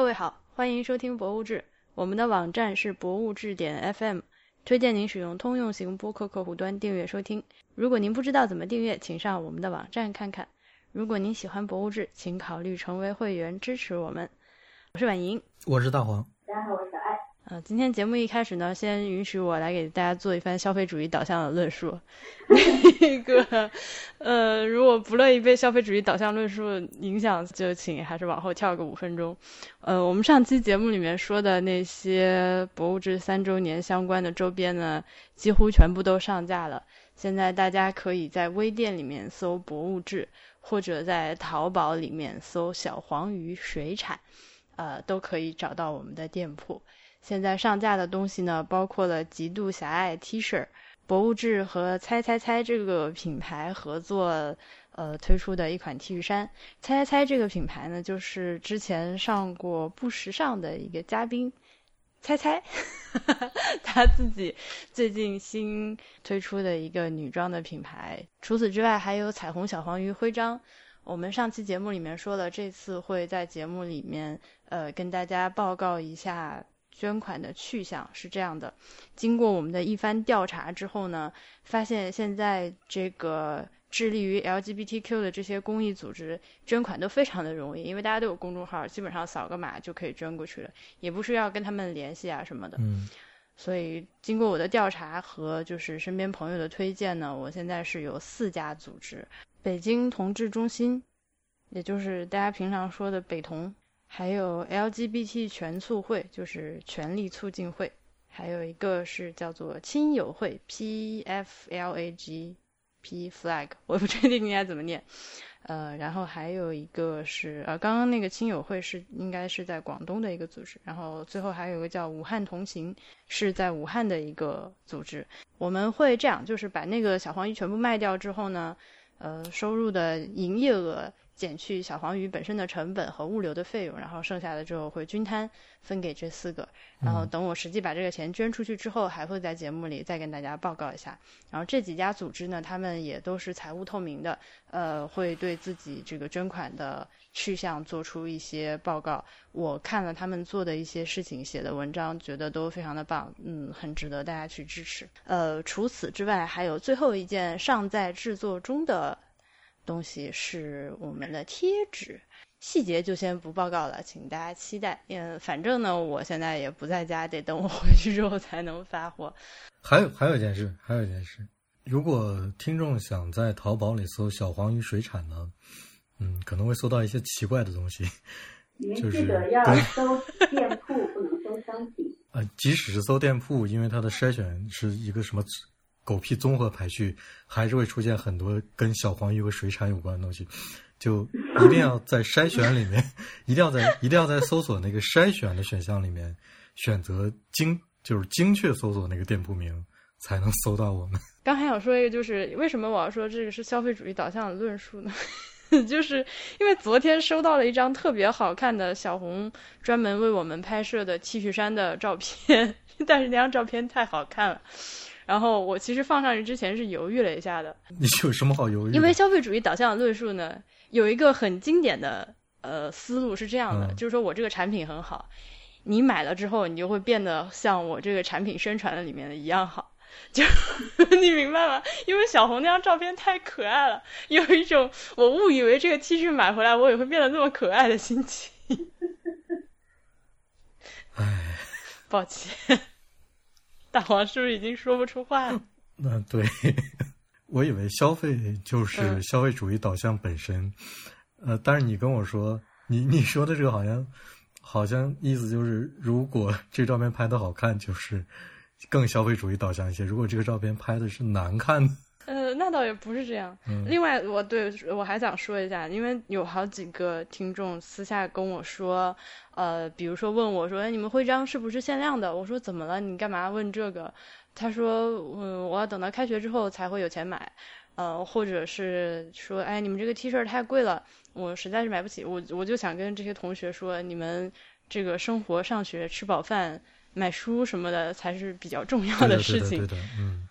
各位好，欢迎收听《博物志》，我们的网站是博物志点 FM，推荐您使用通用型播客客户端订阅收听。如果您不知道怎么订阅，请上我们的网站看看。如果您喜欢《博物志》，请考虑成为会员支持我们。我是婉莹，我是大黄。大家好，我是。呃，今天节目一开始呢，先允许我来给大家做一番消费主义导向的论述。那个，呃，如果不乐意被消费主义导向论述影响，就请还是往后跳个五分钟。呃，我们上期节目里面说的那些博物志三周年相关的周边呢，几乎全部都上架了。现在大家可以在微店里面搜“博物志”，或者在淘宝里面搜“小黄鱼水产”，呃，都可以找到我们的店铺。现在上架的东西呢，包括了极度狭隘 T 恤，博物志和猜猜猜这个品牌合作，呃推出的一款 T 恤衫。猜猜猜这个品牌呢，就是之前上过不时尚的一个嘉宾，猜猜，他自己最近新推出的一个女装的品牌。除此之外，还有彩虹小黄鱼徽章。我们上期节目里面说了，这次会在节目里面，呃，跟大家报告一下。捐款的去向是这样的，经过我们的一番调查之后呢，发现现在这个致力于 LGBTQ 的这些公益组织捐款都非常的容易，因为大家都有公众号，基本上扫个码就可以捐过去了，也不是要跟他们联系啊什么的。嗯。所以经过我的调查和就是身边朋友的推荐呢，我现在是有四家组织：北京同志中心，也就是大家平常说的北同。还有 LGBT 全促会，就是权利促进会，还有一个是叫做亲友会 P F L A G P Flag，我不确定应该怎么念。呃，然后还有一个是呃，刚刚那个亲友会是应该是在广东的一个组织，然后最后还有一个叫武汉同行，是在武汉的一个组织。我们会这样，就是把那个小黄鱼全部卖掉之后呢，呃，收入的营业额。减去小黄鱼本身的成本和物流的费用，然后剩下的之后会均摊分给这四个。然后等我实际把这个钱捐出去之后，还会在节目里再跟大家报告一下。然后这几家组织呢，他们也都是财务透明的，呃，会对自己这个捐款的去向做出一些报告。我看了他们做的一些事情写的文章，觉得都非常的棒，嗯，很值得大家去支持。呃，除此之外，还有最后一件尚在制作中的。东西是我们的贴纸，细节就先不报告了，请大家期待。嗯，反正呢，我现在也不在家，得等我回去之后才能发货。还有还有一件事，还有一件事，如果听众想在淘宝里搜“小黄鱼水产”呢，嗯，可能会搜到一些奇怪的东西。您记得要搜店铺，不能搜商品。呃，即使是搜店铺，因为它的筛选是一个什么？狗屁综合排序还是会出现很多跟小黄鱼和水产有关的东西，就一定要在筛选里面，一定要在一定要在搜索那个筛选的选项里面选择精就是精确搜索那个店铺名，才能搜到我们。刚还想说一个，就是为什么我要说这个是消费主义导向的论述呢？就是因为昨天收到了一张特别好看的小红专门为我们拍摄的 T 恤衫的照片，但是那张照片太好看了。然后我其实放上去之前是犹豫了一下的。你有什么好犹豫？因为消费主义导向的论述呢，有一个很经典的呃思路是这样的，就是说我这个产品很好，你买了之后，你就会变得像我这个产品宣传的里面的一样好，就 你明白吗？因为小红那张照片太可爱了，有一种我误以为这个 T 恤买回来我也会变得那么可爱的心情。唉，抱歉。大黄是不是已经说不出话了？嗯，对，我以为消费就是消费主义导向本身，呃，但是你跟我说，你你说的这个好像好像意思就是，如果这照片拍的好看，就是更消费主义导向一些；如果这个照片拍的是难看的。呃，那倒也不是这样。另外，我对我还想说一下，因为有好几个听众私下跟我说，呃，比如说问我说，哎，你们徽章是不是限量的？我说怎么了？你干嘛问这个？他说，嗯，我要等到开学之后才会有钱买。呃，或者是说，哎，你们这个 T 恤太贵了，我实在是买不起。我我就想跟这些同学说，你们这个生活、上学、吃饱饭、买书什么的才是比较重要的事情。对的，嗯。嗯，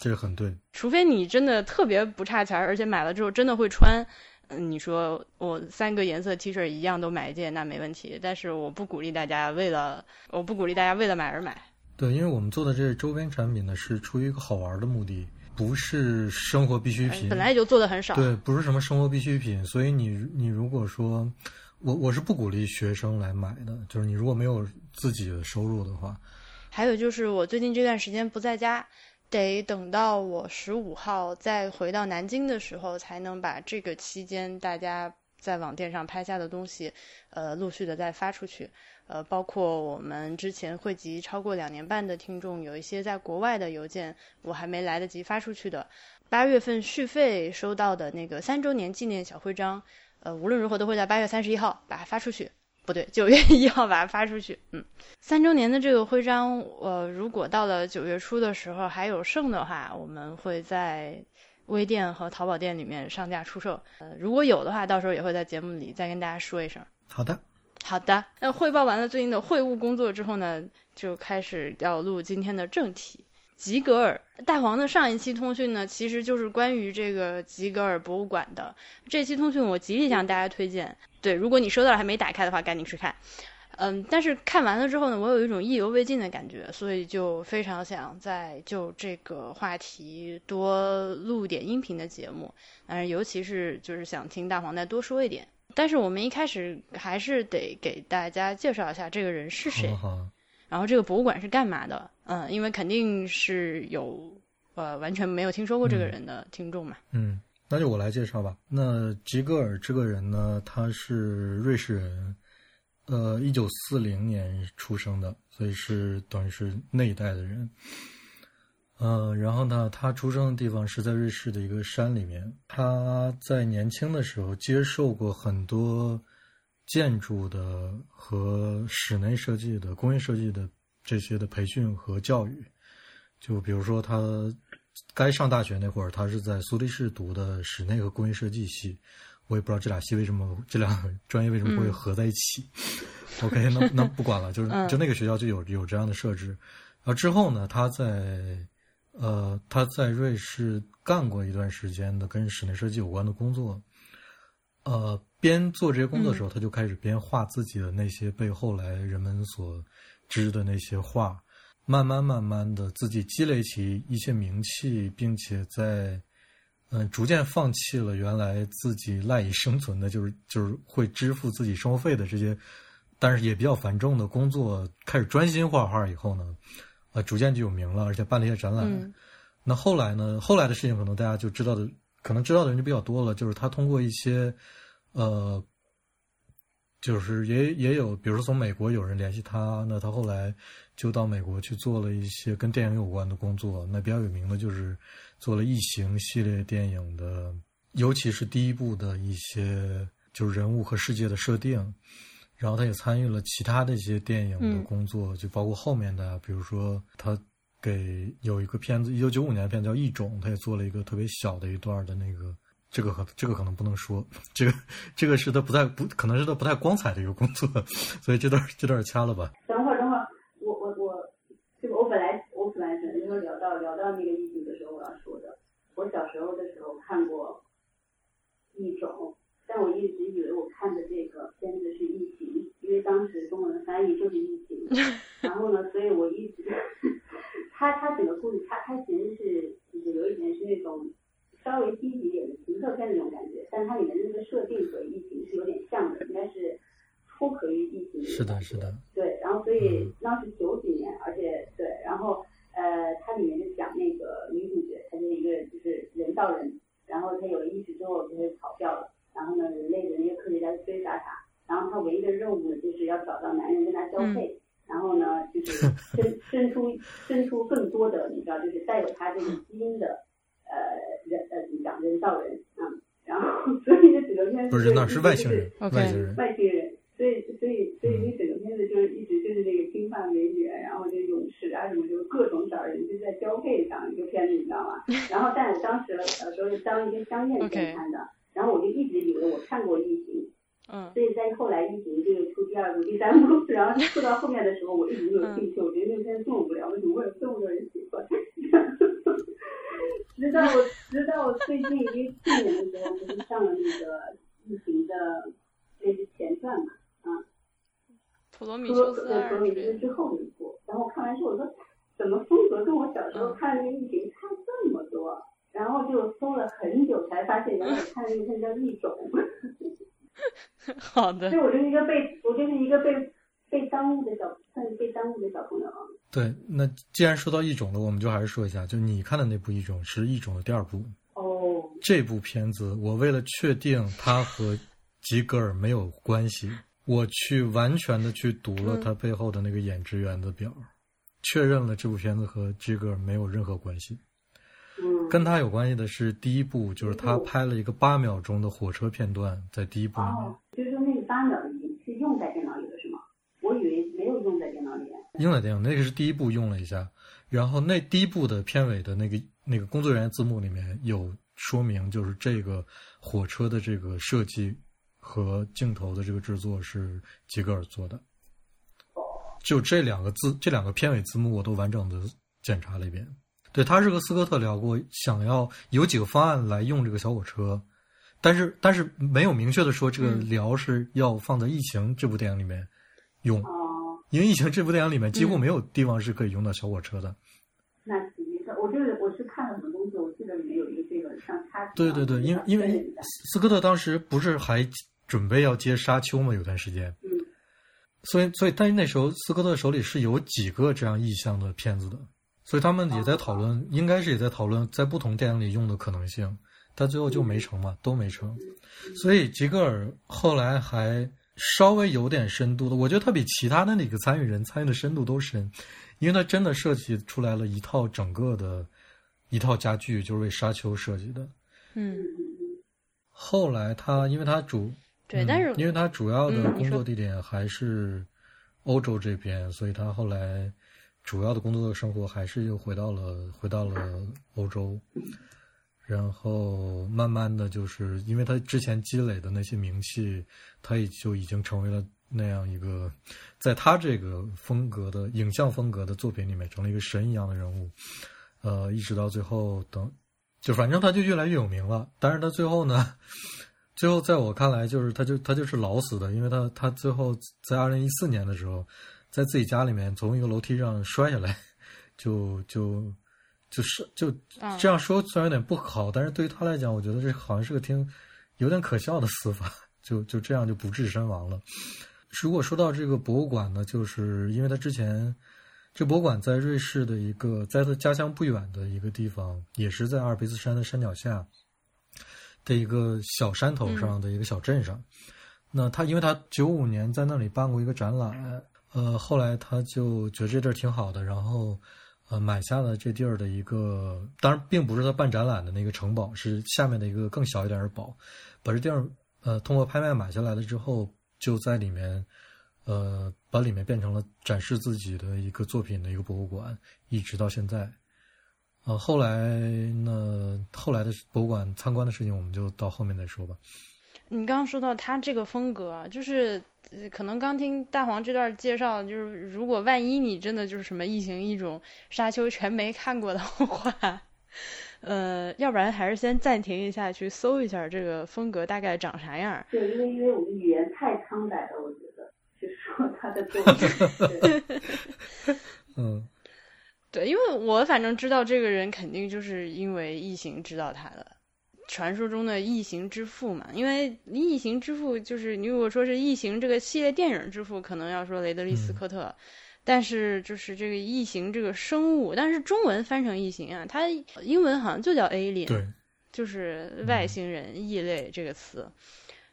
这个很对。除非你真的特别不差钱，而且买了之后真的会穿，嗯，你说我三个颜色 T 恤一样都买一件，那没问题。但是我不鼓励大家为了我不鼓励大家为了买而买。对，因为我们做的这些周边产品呢，是出于一个好玩的目的，不是生活必需品。本来就做的很少。对，不是什么生活必需品，所以你你如果说，我我是不鼓励学生来买的，就是你如果没有自己的收入的话。还有就是我最近这段时间不在家。得等到我十五号再回到南京的时候，才能把这个期间大家在网店上拍下的东西，呃，陆续的再发出去。呃，包括我们之前汇集超过两年半的听众，有一些在国外的邮件，我还没来得及发出去的。八月份续费收到的那个三周年纪念小徽章，呃，无论如何都会在八月三十一号把它发出去。不对，九月一号把它发出去。嗯，三周年的这个徽章，呃，如果到了九月初的时候还有剩的话，我们会在微店和淘宝店里面上架出售。呃，如果有的话，到时候也会在节目里再跟大家说一声。好的，好的。那汇报完了最近的会务工作之后呢，就开始要录今天的正题。吉格尔大黄的上一期通讯呢，其实就是关于这个吉格尔博物馆的。这期通讯我极力向大家推荐。对，如果你收到了还没打开的话，赶紧去看。嗯，但是看完了之后呢，我有一种意犹未尽的感觉，所以就非常想再就这个话题多录点音频的节目。嗯，尤其是就是想听大黄再多说一点。但是我们一开始还是得给大家介绍一下这个人是谁。然后这个博物馆是干嘛的？嗯，因为肯定是有呃完全没有听说过这个人的听众嘛。嗯，那就我来介绍吧。那吉格尔这个人呢，他是瑞士人，呃，一九四零年出生的，所以是等于是那一代的人。嗯，然后呢，他出生的地方是在瑞士的一个山里面。他在年轻的时候接受过很多。建筑的和室内设计的、工业设计的这些的培训和教育，就比如说他该上大学那会儿，他是在苏黎世读的室内和工业设计系。我也不知道这俩系为什么这俩专业为什么会合在一起。OK，那那不管了，就是就那个学校就有有这样的设置。然后之后呢，他在呃他在瑞士干过一段时间的跟室内设计有关的工作，呃。边做这些工作的时候，他就开始边画自己的那些被后来人们所知的那些画，慢慢慢慢的自己积累起一些名气，并且在嗯逐渐放弃了原来自己赖以生存的，就是就是会支付自己生活费的这些，但是也比较繁重的工作，开始专心画画以后呢，呃，逐渐就有名了，而且办了一些展览。那后来呢？后来的事情可能大家就知道的，可能知道的人就比较多了，就是他通过一些。呃，就是也也有，比如说从美国有人联系他，那他后来就到美国去做了一些跟电影有关的工作。那比较有名的就是做了《异形》系列电影的，尤其是第一部的一些就是人物和世界的设定。然后他也参与了其他的一些电影的工作，就包括后面的，比如说他给有一个片子，一九九五年的片子叫《异种》，他也做了一个特别小的一段的那个。这个可这个可能不能说，这个这个是他不太不可能是他不太光彩的一个工作，所以这段这段掐了吧。等会儿等会儿，我我我，这个我本来我本来想因为聊到聊到那个异形的时候我要说的，我小时候的时候看过异种，但我一直以为我看的这个片子是异形，因为当时中文翻译就是异形，然后呢，所以我一直，他他整个故事他他其实是就是有一点是那种。稍微低级点的情色片那种感觉，但它里面的那个设定和疫情是有点像的，应该是脱壳于疫情。是的，是的。对，然后所以当时九几年，而且对，然后呃，它里面就讲那个女主角，她是一个就是人造人，然后她有了意识之后就会跑掉了，然后呢，人类的那些科学家追杀她，然后她唯一的任务呢就是要找到男人跟她交配，然后呢就是生生出伸出更多的，你知道，就是带有他这个基因的。呃，人呃，怎么讲？人造人啊，然后 所以这整个片子不是那是外星人，外星人，外星人。所以，所以，所以那整个片子就是一直就是那个金发美女，然后就勇士啊什么，就是各种找人就在交配上一个片子，你知道吗？然后，但我当时小时候是当一个香艳片看的，然后我就一直以为我看过异形，嗯，所以在后来异形这个出第二部、第三部，然后出到后面的时候，我一直没有兴趣，我觉得那片这么无聊，为什么会有这么多人喜欢？直到我直到我最近一去年的时候，不是上了那个疫情的那是前传嘛，啊，普罗米普修斯二罗对普罗米之类的修斯之后一部，然后我看完之后我说，怎么风格跟我小时候看的那个异形差这么多？然后就搜了很久才发现，原来我看的那个片叫异种。好的所以，我就是一个被我就是一个被被耽误的小，算是被耽误的小朋友啊。对，那既然说到异种了，我们就还是说一下，就你看的那部异种是异种的第二部。哦，这部片子，我为了确定它和吉格尔没有关系，我去完全的去读了他背后的那个演职员的表，确认了这部片子和吉格尔没有任何关系。嗯，跟他有关系的是第一部，就是他拍了一个八秒钟的火车片段，在第一部里面哦，就是说那个八秒是用在电脑里的是吗？我以为没有用在电脑里。用在电脑，那个是第一部用了一下，然后那第一部的片尾的那个那个工作人员字幕里面有说明，就是这个火车的这个设计和镜头的这个制作是吉格尔做的。就这两个字，这两个片尾字幕我都完整的检查了一遍。对他是和斯科特聊过，想要有几个方案来用这个小火车，但是但是没有明确的说这个嗯聊是要放在《疫情》这部电影里面用。哦，因为《疫情》这部电影里面几乎没有地方是可以用到小火车的。那实际上我就是我是看了什么东西，我记得里面有一个这个像插曲对对对，因为因为斯科特当时不是还准备要接《沙丘》吗？有段时间，嗯所以所以但是那时候斯科特手里是有几个这样意向的片子的，所以他们也在讨论，应该是也在讨论在不同电影里用的可能性，但最后就没成嘛，都没成。所以吉格尔后来还稍微有点深度的，我觉得他比其他的那个参与人参与的深度都深，因为他真的设计出来了一套整个的一套家具，就是为沙丘设计的。嗯，后来他因为他主对，嗯但是因为他主要的工作地点还是欧洲这边，所以他后来主要的工作的生活还是又回到了回到了欧洲，然后慢慢的就是因为他之前积累的那些名气，他也就已经成为了那样一个，在他这个风格的影像风格的作品里面成了一个神一样的人物，呃，一直到最后等，就反正他就越来越有名了，但是他最后呢。最后，在我看来，就是他就他就是老死的，因为他他最后在二零一四年的时候，在自己家里面从一个楼梯上摔下来，就就就是就啊这样说虽然有点不好，但是对于他来讲，我觉得这好像是个挺有点可笑的死法，就就这样就不治身亡了。如果说到这个博物馆呢，就是因为他之前这博物馆在瑞士的一个在他家乡不远的一个地方，也是在阿尔卑斯山的山脚下。的一个小山头上的一个小镇上，那他因为他九五年在那里办过一个展览，呃，后来他就觉得这地儿挺好的，然后呃买下了这地儿的一个，当然并不是他办展览的那个城堡，是下面的一个更小一点的堡，把这地儿呃通过拍卖买下来了之后，就在里面呃把里面变成了展示自己的一个作品的一个博物馆，一直到现在。呃，后来呢？后来的博物馆参观的事情，我们就到后面再说吧。你刚刚说到他这个风格，就是呃可能刚听大黄这段介绍，就是如果万一你真的就是什么异形、异种、沙丘全没看过的话，呃，要不然还是先暂停一下，去搜一下这个风格大概长啥样儿。对，因为因为我们语言太苍白了，我觉得去说他的作品。对 嗯，对，因为我反正知道这个人肯定就是因为异形知道他的，传说中的异形之父嘛。因为异形之父就是你如果说是异形这个系列电影之父，可能要说雷德利·斯科特。但是就是这个异形这个生物，但是中文翻成异形啊，它英文好像就叫 alien，对，就是外星人、异类这个词。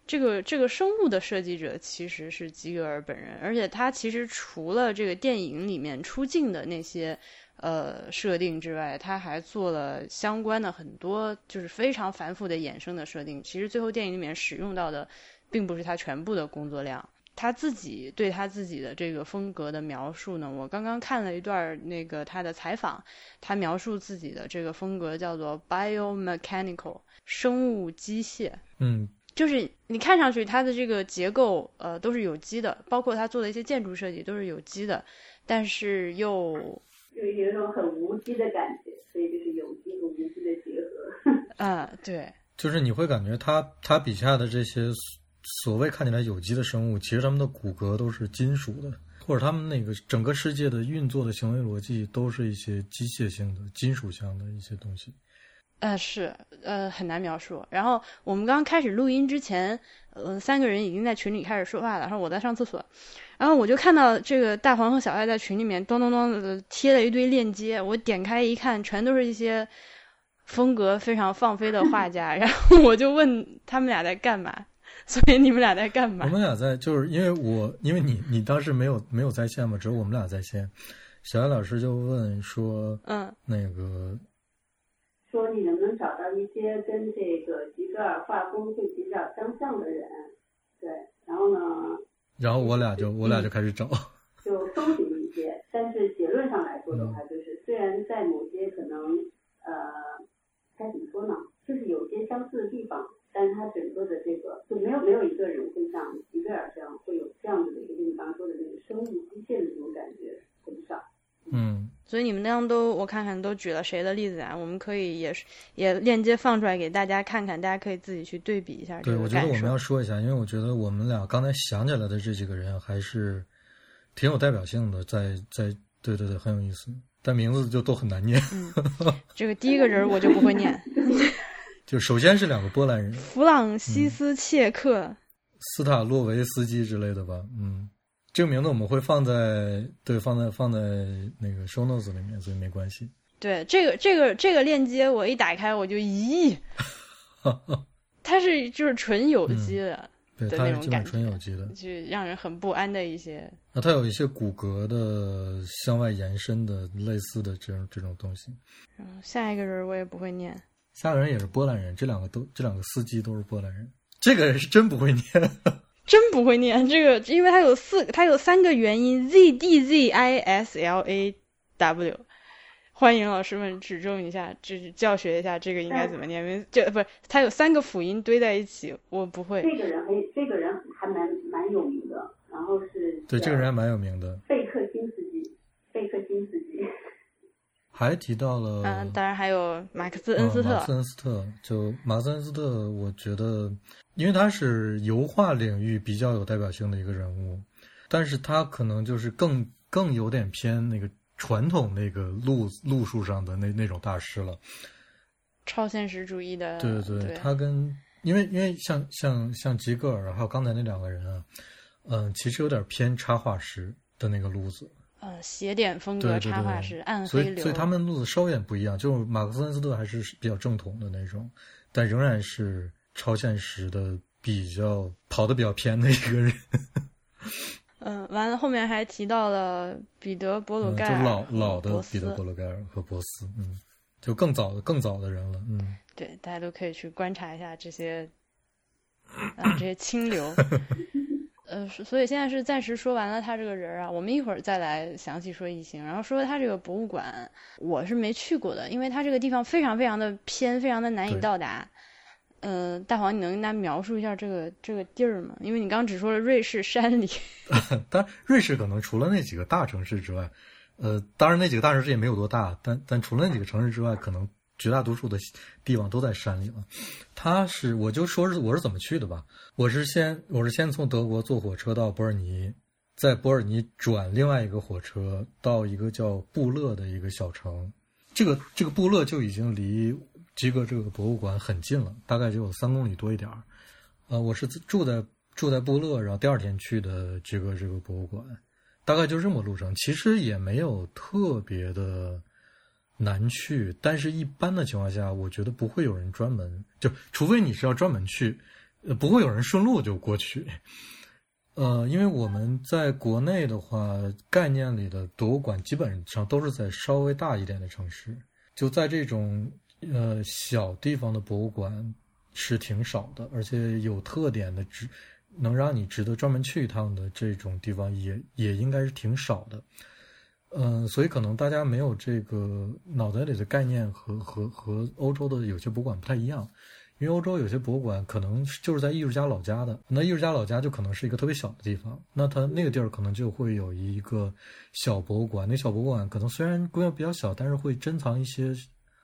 这个这个生物的设计者其实是吉格尔本人，而且他其实除了这个电影里面出镜的那些呃设定之外，他还做了相关的很多就是非常繁复的衍生的设定。其实最后电影里面使用到的，并不是他全部的工作量。他自己对他自己的这个风格的描述呢，我刚刚看了一段那个他的采访，他描述自己的这个风格叫做 biomechanical 生物机械。嗯，就是你看上去它的这个结构呃都是有机的，包括他做的一些建筑设计都是有机的，但是又有有一种很无机的感觉，所以就是有机和无机的结合 啊，对，就是你会感觉它它笔下的这些所谓看起来有机的生物，其实它们的骨骼都是金属的，或者它们那个整个世界的运作的行为逻辑都是一些机械性的、金属相的一些东西。呃，是，呃，很难描述。然后我们刚开始录音之前，呃，三个人已经在群里开始说话了。然后我在上厕所，然后我就看到这个大黄和小爱在群里面咚咚咚的贴了一堆链接。我点开一看，全都是一些风格非常放飞的画家。然后我就问他们俩在干嘛？所以你们俩在干嘛？我们俩在，就是因为我，因为你你当时没有没有在线嘛，只有我们俩在线。小爱老师就问说，嗯，那个。说你能不能找到一些跟这个吉格尔画风会比较相像的人？对，然后呢？然后我俩就我俩就开始找，就搜集一些，但是结论上来说的话，就是虽然在某些可能呃，该怎么说呢？就是有些相似的地方，但是它整个的这个就没有没有一个人会像吉格尔这样会有这样子的一个，你刚刚说的那个生物机械的这种感觉很少。嗯。所以你们那样都，我看看都举了谁的例子啊？我们可以也是也链接放出来给大家看看，大家可以自己去对比一下。对，我觉得我们要说一下，因为我觉得我们俩刚才想起来的这几个人还是挺有代表性的，在在对对对，很有意思，但名字就都很难念。嗯，这个第一个人我就不会念。就首先是两个波兰人，弗朗西斯切克、斯塔洛维斯基之类的吧？嗯。这个名字我们会放在对放在放在那个 show notes 里面，所以没关系。对这个这个这个链接，我一打开我就咦，它是就是纯有机的，对，它是纯有机的，就让人很不安的一些。那它有一些骨骼的向外延伸的类似的这种这种东西。嗯，下一个人我也不会念。下一个人也是波兰人，这两个都这两个司机都是波兰人。这个人是真不会念。真不会念这个，因为它有四，它有三个元音 z d z i s l a w。欢迎老师们指正一下，就是教学一下这个应该怎么念。因为这不是它有三个辅音堆在一起，我不会。这个人还这个人还蛮蛮有名的，然后是。对，这个人还蛮有名的。贝克金斯基，贝克金斯基。还提到了，嗯，当然还有马克思恩斯特。马克思恩斯特，就马克思恩斯特，我觉得。因为他是油画领域比较有代表性的一个人物，但是他可能就是更更有点偏那个传统那个路路数上的那那种大师了，超现实主义的。对对对，他跟因为因为像像像吉格尔还有刚才那两个人啊，嗯，其实有点偏插画师的那个路子，呃，写点风格插画师，暗黑流，所以所以他们路子稍有点不一样。就是马克思恩斯特还是比较正统的那种，但仍然是。超现实的比较跑的比较偏的一个人，嗯，完了后面还提到了彼得·博鲁盖尔，就老老的彼得·博鲁盖尔和博斯，嗯，就更早的更早的人了，嗯，对，大家都可以去观察一下这些，啊，这些清流，呃，所以现在是暂时说完了他这个人啊，我们一会儿再来详细说异形，然后说他这个博物馆，我是没去过的，因为他这个地方非常非常的偏，非常的难以到达。呃，大黄，你能跟大家描述一下这个这个地儿吗？因为你刚只说了瑞士山里。当然，瑞士可能除了那几个大城市之外，呃，当然那几个大城市也没有多大，但但除了那几个城市之外，可能绝大多数的地方都在山里了。他是，我就说是我是怎么去的吧。我是先我是先从德国坐火车到伯尔尼，在伯尔尼转另外一个火车到一个叫布勒的一个小城。这个这个布勒就已经离。吉格这个博物馆很近了，大概就有三公里多一点儿。呃，我是住在住在布勒，然后第二天去的吉格这个博物馆，大概就这么路程。其实也没有特别的难去，但是一般的情况下，我觉得不会有人专门就，除非你是要专门去，不会有人顺路就过去。呃，因为我们在国内的话，概念里的博物馆基本上都是在稍微大一点的城市，就在这种。呃，小地方的博物馆是挺少的，而且有特点的值能让你值得专门去一趟的这种地方也也应该是挺少的。嗯，所以可能大家没有这个脑袋里的概念和和和欧洲的有些博物馆不太一样，因为欧洲有些博物馆可能就是在艺术家老家的，那艺术家老家就可能是一个特别小的地方，那他那个地儿可能就会有一个小博物馆，那小博物馆可能虽然规模比较小，但是会珍藏一些。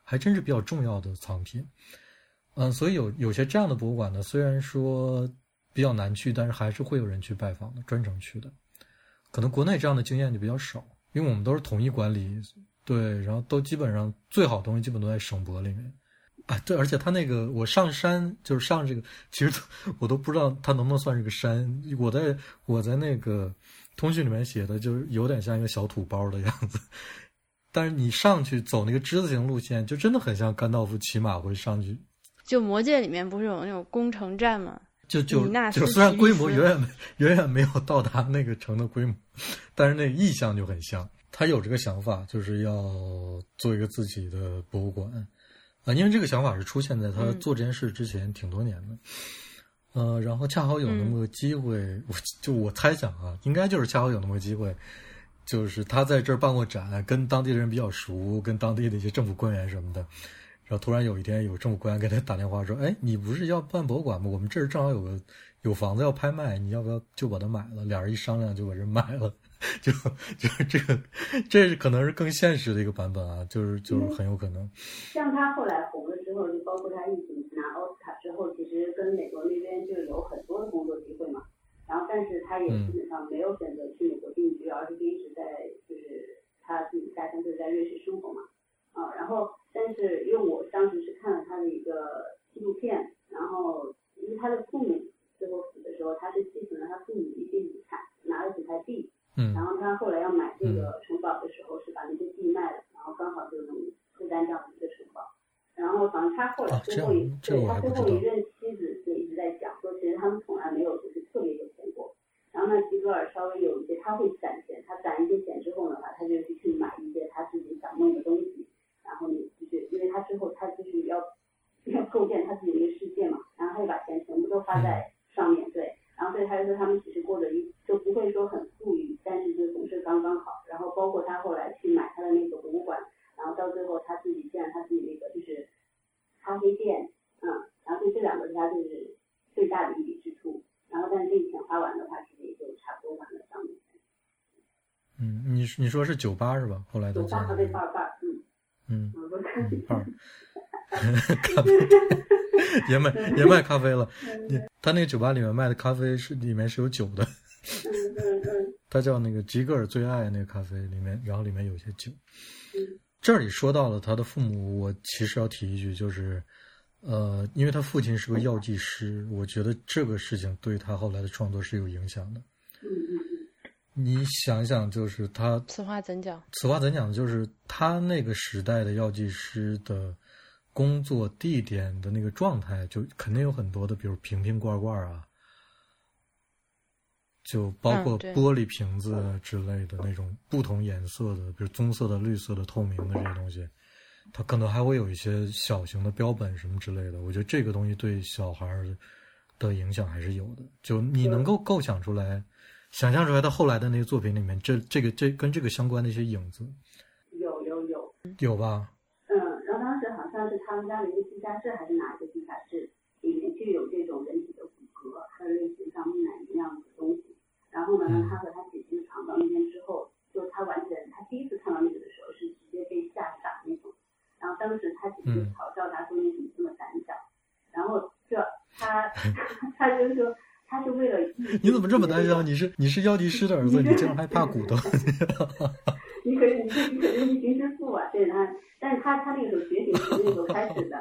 还真是比较重要的藏品，嗯，所以有有些这样的博物馆呢，虽然说比较难去，但是还是会有人去拜访的，专程去的。可能国内这样的经验就比较少，因为我们都是统一管理，对，然后都基本上最好东西基本都在省博里面。啊，对，而且他那个我上山就是上这个，其实我都不知道它能不能算是个山。我在我在那个通讯里面写的，就是有点像一个小土包的样子。但是你上去走那个之字形路线，就真的很像甘道夫骑马会上去。就魔界里面不是有那种攻城战吗？就就就虽然规模远远没 远远没有到达那个城的规模，但是那个意象就很像。他有这个想法，就是要做一个自己的博物馆啊，因为这个想法是出现在他嗯做这件事之前挺多年的。呃，然后恰好有那么个机会，我就我猜想啊，应该就是恰好有那么个机会，就是他在这儿办过展，跟当地的人比较熟，跟当地的一些政府官员什么的。然后突然有一天，有政府官员给他打电话说：“哎，你不是要办博物馆吗？我们这儿正好有个有房子要拍卖，你要不要就把它买了？”俩人一商量就把这买了，就就是这个，这是可能是更现实的一个版本啊，就是就是很有可能。像他后来红了之后，就包括他一起拿奥斯卡之后，其实跟美国那边就有很多的工作机会嘛。然后，但是他也基本上没有选择去美国定居，而是一直在就是他自己家乡就在瑞士生活嘛。啊，然后但是因为我当时是看了他的一个纪录片，然后因为他的父母最后死的时候，他是继承了他父母一些遗产，拿了几块地，嗯然后他后来要买这个城堡的时候，是把那些地卖了，然后刚好就能负担这样的一个城堡。然后反正他后来啊最后一、对他最后一任妻子就一直在讲说，其实他们从来没有就是特别有钱过。然后呢，吉格尔稍微有一些他会攒钱，他攒一些钱之后呢，他就去买一些他自己想弄的东西。然后你就是因为他之后他就是要 要构建他自己的一个世界嘛，然后他就把钱全部都花在上面，对。然后所以他就说他们其实过得一就不会说很富裕，但是就总是刚刚好。然后包括他后来去买他的那个博物馆，然后到最后他自己建了他自己那个就是咖啡店，嗯，然后就这两个是他就是最大的一笔支出。然后但是这个钱花完的话，其实也就差不多完了上面。嗯，你你说是酒吧是吧？后来的酒吧和对伴儿伴儿，嗯，嗯嗯，我看嗯伴儿 咖啡也卖也卖咖啡了。你他那个酒吧里面卖的咖啡是里面是有酒的，嗯嗯嗯它叫那个吉格尔最爱那个咖啡里面，然后里面有些酒。嗯这里说到了他的父母，我其实要提一句，就是，呃，因为他父亲是个药剂师，我觉得这个事情对他后来的创作是有影响的。你想想，就是他此话怎讲？此话怎讲？就是他那个时代的药剂师的工作地点的那个状态，就肯定有很多的，比如瓶瓶罐罐啊，就包括玻璃瓶子啊之类的那种不同颜色的，比如棕色的、绿色的、透明的这些东西，它可能还会有一些小型的标本什么之类的。我觉得这个东西对小孩儿的影响还是有的。就你能够构想出来。想象出来，他后来的那个作品里面，这这个这跟这个相关的一些影子，有有有，有吧？嗯，然后当时好像是他们家的一个地下室，还是哪一个地下室，里面就有这种人体的骨骼，还有类似像木乃伊一样的东西。然后呢，嗯他和他姐姐闯到那边之后，就他完全，他第一次看到那个的时候是直接被吓傻那种。然后当时他姐姐嗯嘲笑他说你怎么这么胆小，然后这他 他就说。他是为了你怎么这么胆小？你是你是药剂师的儿子，你竟然还怕骨头？你可是你可是一行之父啊！对他，但是他他那个时候觉醒是那个时候开始的，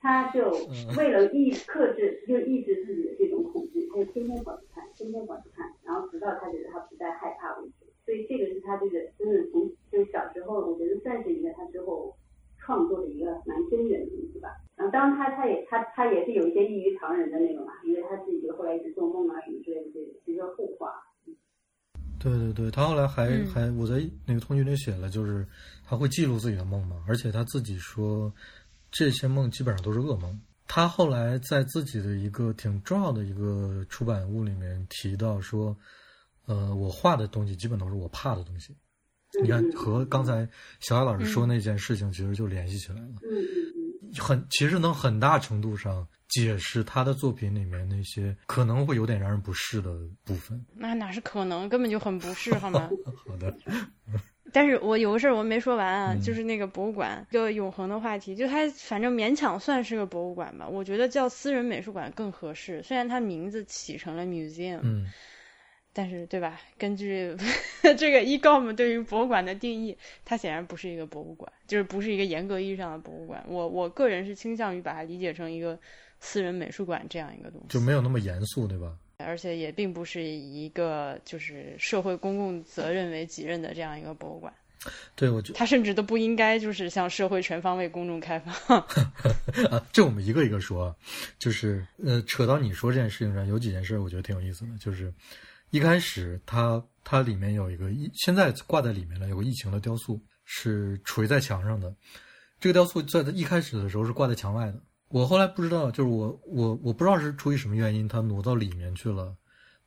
他就为了抑克制，就抑制自己的这种恐惧，他就天天管着看，天天管着看，然后直到他觉得他不再害怕为止。所以这个是他这个真的从就小时候，我觉得算是一个他之后创作的一个蛮根源的东西吧。然后当然他他也他他也是有一些异于常人的那种嘛，因为他自己就后来一直做梦啊什么之类的，这个这个后话。对对对，他后来还、嗯还我在那个通讯里写了，就是他会记录自己的梦嘛，而且他自己说这些梦基本上都是噩梦。他后来在自己的一个挺重要的一个出版物里面提到说，呃，我画的东西基本都是我怕的东西。你看，和刚才小雅老师说那件事情其实就联系起来了。很其实能很大程度上解释他的作品里面那些可能会有点让人不适的部分。那哪是可能，根本就很不适，好吗？好的，但是我有个事儿我没说完啊，嗯就是那个博物馆，一个永恒的话题，就它反正勉强算是个博物馆吧，我觉得叫私人美术馆更合适。虽然它名字起成了 museum，、嗯但是对吧？根据 这个 EGOM 对于博物馆的定义，它显然不是一个博物馆，就是不是一个严格意义上的博物馆。我我个人是倾向于把它理解成一个私人美术馆这样一个东西，就没有那么严肃，对吧？而且也并不是以一个就是社会公共责任为己任的这样一个博物馆。对，我觉它甚至都不应该就是向社会全方位公众开放。啊，这我们一个一个说啊，就是呃，扯到你说这件事情上，有几件事我觉得挺有意思的，就是一开始它它里面有一个疫，现在挂在里面了，有个疫情的雕塑是垂在墙上的，这个雕塑在它一开始的时候是挂在墙外的，我后来不知道，就是我我我不知道是出于什么原因，它挪到里面去了，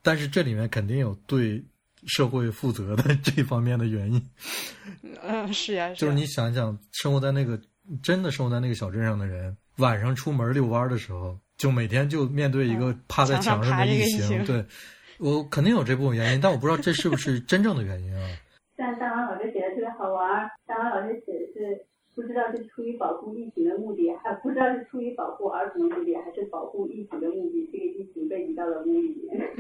但是这里面肯定有对社会负责的这方面的原因。嗯，是呀，就是你想想，生活在那个真的生活在那个小镇上的人，晚上出门遛弯儿的时候，就每天就面对一个嗯趴在墙上的异形。这个异形对，我肯定有这部分原因，但我不知道这是不是真正的原因啊。但大王老师写的特别好玩儿，大王老师写的是不知道是出于保护疫情的目的，还不知道是出于保护儿童的目的，还是保护疫情的目的，这个疫情被移到了屋里面。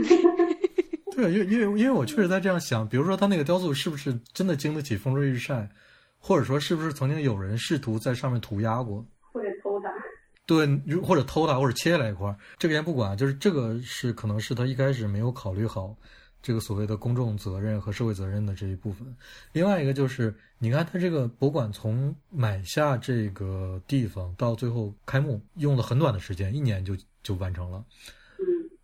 对，因为因为因为我确实在这样想，比如说他那个雕塑是不是真的经得起风吹日晒，或者说是不是曾经有人试图在上面涂鸦过？或者。对，或者偷它，或者切下来一块儿，这个先不管，就是这个是可能是他一开始没有考虑好这个所谓的公众责任和社会责任的这一部分。另外一个就是，你看他这个博物馆从买下这个地方到最后开幕，用了很短的时间，一年就就完成了。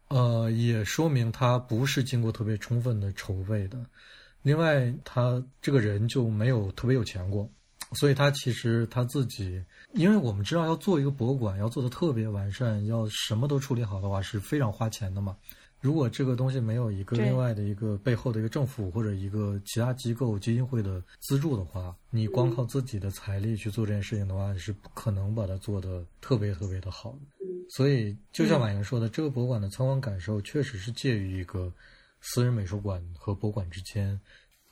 呃，也说明他不是经过特别充分的筹备的。另外，他这个人就没有特别有钱过，所以他其实他自己，因为我们知道要做一个博物馆，要做的特别完善，要什么都处理好的话，是非常花钱的嘛。如果这个东西没有一个另外的一个背后的一个政府或者一个其他机构基金会的资助的话，你光靠自己的财力去做这件事情的话，是不可能把它做的特别特别的好所以，就像婉莹说的，这个博物馆的参观感受确实是介于一个私人美术馆和博物馆之间。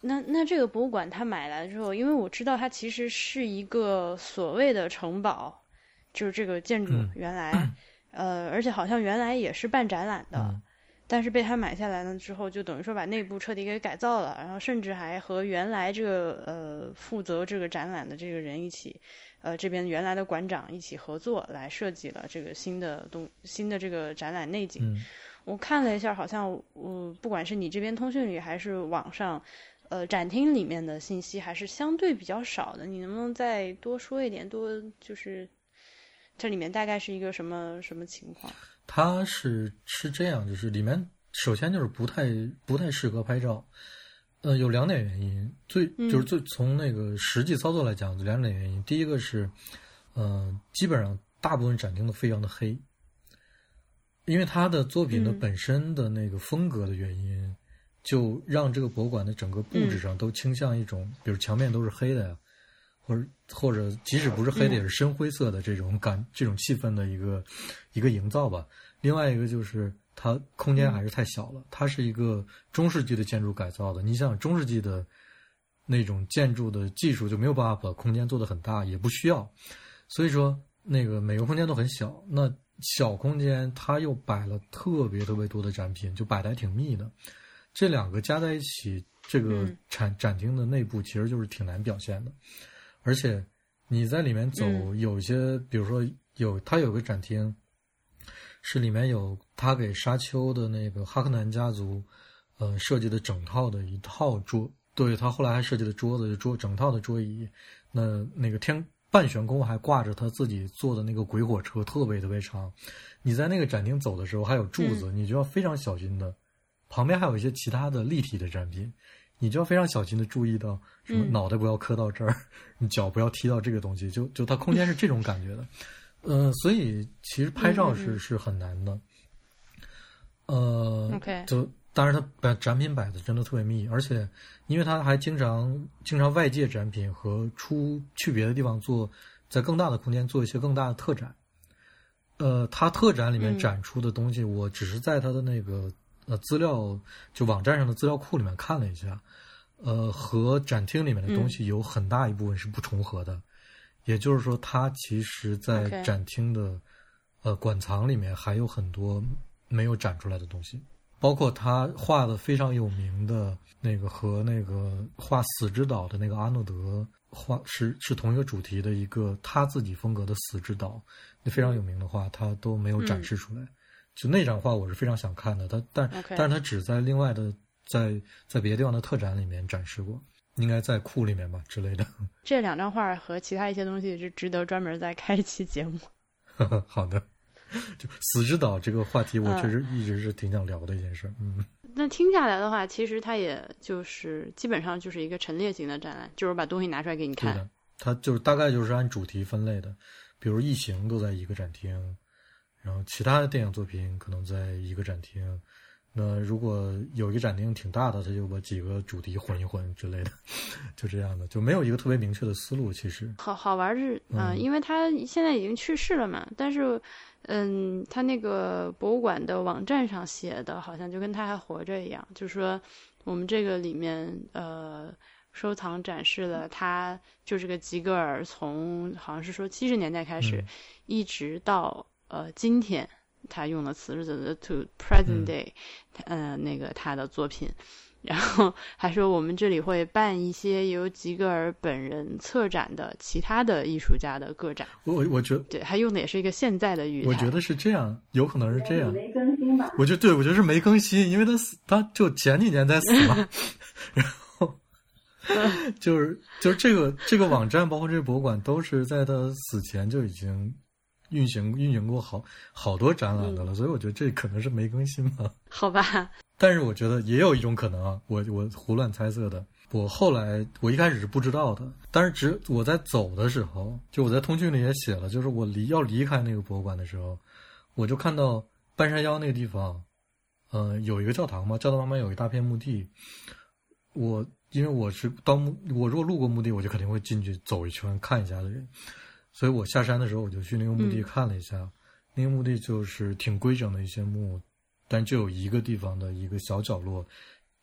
那那这个博物馆他买来之后，因为我知道它其实是一个所谓的城堡，就是这个建筑嗯。原来，呃，而且好像原来也是办展览的，嗯。但是被他买下来了之后，就等于说把内部彻底给改造了，然后甚至还和原来这个呃负责这个展览的这个人一起，呃这边原来的馆长一起合作来设计了这个新的东新的这个展览内景。嗯。我看了一下，好像呃不管是你这边通讯里还是网上，呃展厅里面的信息还是相对比较少的。你能不能再多说一点？多就是这里面大概是一个什么什么情况？它是是这样，就是里面首先就是不太不太适合拍照，呃，有两点原因，最嗯就是最从那个实际操作来讲，有两点原因。第一个是，呃，基本上大部分展厅都非常的黑，因为他的作品的嗯本身的那个风格的原因，就让这个博物馆的整个布置上都倾向一种，比如墙面都是黑的呀，或者或者即使不是黑的，也是深灰色的这种感、这种气氛的一个一个营造吧。另外一个就是它空间还是太小了，它是一个中世纪的建筑改造的。你想中世纪的那种建筑的技术就没有办法把空间做得很大，也不需要，所以说那个每个空间都很小。那小空间它又摆了特别特别多的展品，就摆的还挺密的。这两个加在一起，这个嗯展展厅的内部其实就是挺难表现的。而且你在里面走，嗯有一些比如说有他有个展厅，是里面有他给沙丘的那个哈克南家族，呃设计的整套的一套桌，对他后来还设计的桌子，桌整套的桌椅，那那个天半悬空还挂着他自己做的那个鬼火车，特别特别长。你在那个展厅走的时候，还有柱子，你就要非常小心的。旁边还有一些其他的立体的展品，你就要非常小心的注意到什么嗯脑袋不要磕到这儿，你脚不要踢到这个东西，就就它空间是这种感觉的。呃，所以其实拍照是、是很难的。呃 OK 就当然它把展品摆的真的特别密，而且因为它还经常经常外界展品和出去别的地方做，在更大的空间做一些更大的特展。呃，它特展里面嗯展出的东西，我只是在它的那个呃资料就网站上的资料库里面看了一下，呃，和展厅里面的东西有很大一部分是不重合的。也就是说，它其实，在展厅的呃馆藏里面还有很多没有展出来的东西，包括他画的非常有名的那个和那个画《死之岛》的那个阿诺德画是是同一个主题的一个他自己风格的《死之岛》，那非常有名的画，他都没有展示出来。就那张画，我是非常想看的，他但但是他只在另外的在在别的地方的特展里面展示过，应该在库里面吧之类的。这两张画和其他一些东西是值得专门再开一期节目。好的，就死之岛这个话题，我嗯确实一直是挺想聊的一件事。嗯，那听下来的话，其实它也就是基本上就是一个陈列型的展览，就是把东西拿出来给你看。对的，它就是大概就是按主题分类的，比如《异形》都在一个展厅，然后其他的电影作品可能在一个展厅。那如果有一个展厅挺大的，他就把几个主题混一混之类的，就这样的，就没有一个特别明确的思路。其实，好好玩是啊、嗯因为他现在已经去世了嘛，但是，嗯，他那个博物馆的网站上写的，好像就跟他还活着一样，就是说我们这个里面呃收藏展示了他就是个吉格尔从好像是说七十年代开始，嗯一直到呃今天，他用了此日子的 to present 嗯 day，、呃那个他的作品。然后还说我们这里会办一些由吉格尔本人策展的其他的艺术家的个展，我我我觉得对他用的也是一个现在的语言。我觉得是这样，有可能是这样。没更新吧？我觉得对，我觉得是没更新，因为他死，他就前几年才死嘛。然后就是就是这个这个网站，包括这个博物馆，都是在他死前就已经运行运行过好好多展览的了，所以我觉得这可能是没更新吧。好吧，但是我觉得也有一种可能啊，我我胡乱猜测的。我后来我一开始是不知道的，但是只我在走的时候，就我在通讯里也写了，就是我离要离开那个博物馆的时候，我就看到半山腰那个地方，呃，有一个教堂嘛，教堂旁边有一大片墓地。我因为我是到墓，我如果路过墓地，我就肯定会进去走一圈看一下的人，所以我下山的时候我就去那个墓地嗯看了一下，那个墓地就是挺规整的一些墓，但就有一个地方的一个小角落，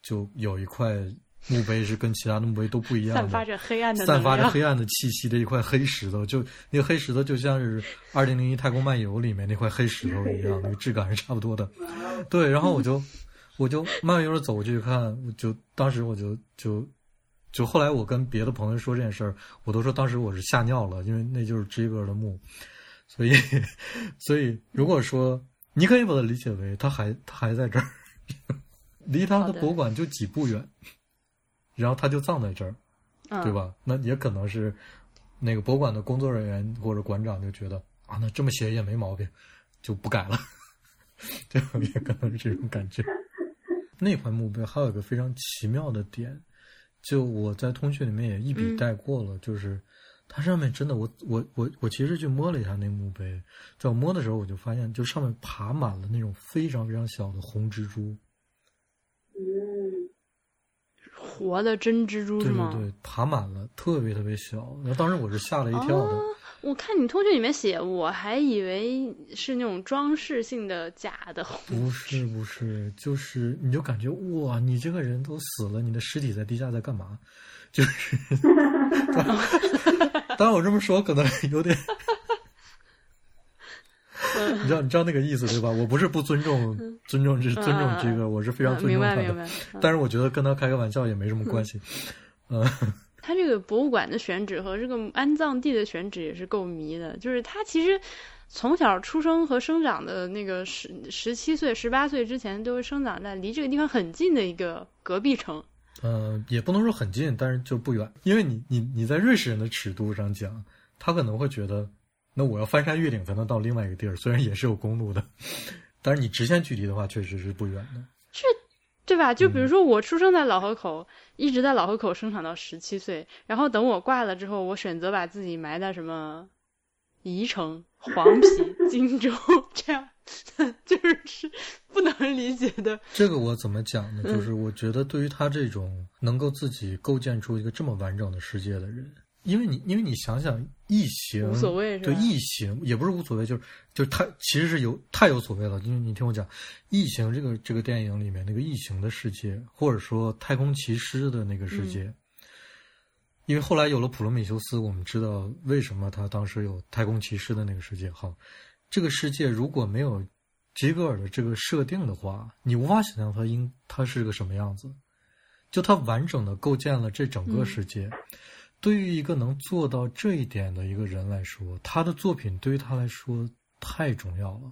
就有一块墓碑是跟其他的墓碑都不一样的，散发着黑暗的散发着黑暗的气息的一块黑石头，就那个黑石头就像是《二零零一太空漫游》里面那块黑石头一样，那个质感是差不多的。对，然后我就我就慢悠悠的走过去看，我就当时我就就就后来我跟别的朋友说这件事儿，我都说当时我是吓尿了，因为那就是 Jigger 的墓，所以 所以如果说你可以把它理解为他还他还在这儿，离他的的博物馆就几步远，然后他就葬在这儿。嗯，对？吧？那也可能是那个博物馆的工作人员或者馆长就觉得啊，那这么写也没毛病，就不改了。这样 也可能是这种感觉。那块墓碑还有一个非常奇妙的点，就我在通讯里面也一笔嗯带过了，就是它上面真的，我我我我其实去摸了一下那墓碑，在我摸的时候，我就发现，就上面爬满了那种非常非常小的红蜘蛛。嗯，活的真蜘蛛对对是吗？对，爬满了，特别特别小。然后当时我是吓了一跳的。哦我看你通讯里面写，我还以为是那种装饰性的假的红。不是不是，就是你就感觉哇，你这个人都死了，你的尸体在地下在干嘛？就是，当然我这么说可能有点，你知道你知道那个意思对吧？我不是不尊重尊重这尊重这个，我是非常尊重他的，但是我觉得跟他开个玩笑也没什么关系。嗯，它这个博物馆的选址和这个安葬地的选址也是够迷的，就是他其实从小出生和生长的那个十十七岁、十八岁之前都是生长在离这个地方很近的一个隔壁城。呃，也不能说很近，但是就不远。因为你你你在瑞士人的尺度上讲，他可能会觉得，那我要翻山越岭才能到另外一个地儿，虽然也是有公路的，但是你直线距离的话，确实是不远的。对吧？就比嗯如说，我出生在老河口，一直在老河口生长到十七岁，然后等我挂了之后，我选择把自己埋在什么宜城、黄陂、荆州，这样就是是 不能理解的。这个我怎么讲呢？嗯就是我觉得对于他这种能够自己构建出一个这么完整的世界的人，因为你因为你想想，异形无所谓是吧对异形也不是无所谓，就是就是它其实是有太有所谓了。因为你听我讲，异形这个这个电影里面那个异形的世界，或者说太空骑士的那个世界，因为后来有了普罗米修斯，我们知道为什么他当时有太空骑士的那个世界。好，这个世界如果没有吉格尔的这个设定的话，你无法想象它应它是个什么样子。就它完整的构建了这整个世界。对于一个能做到这一点的一个人来说，他的作品对于他来说太重要了，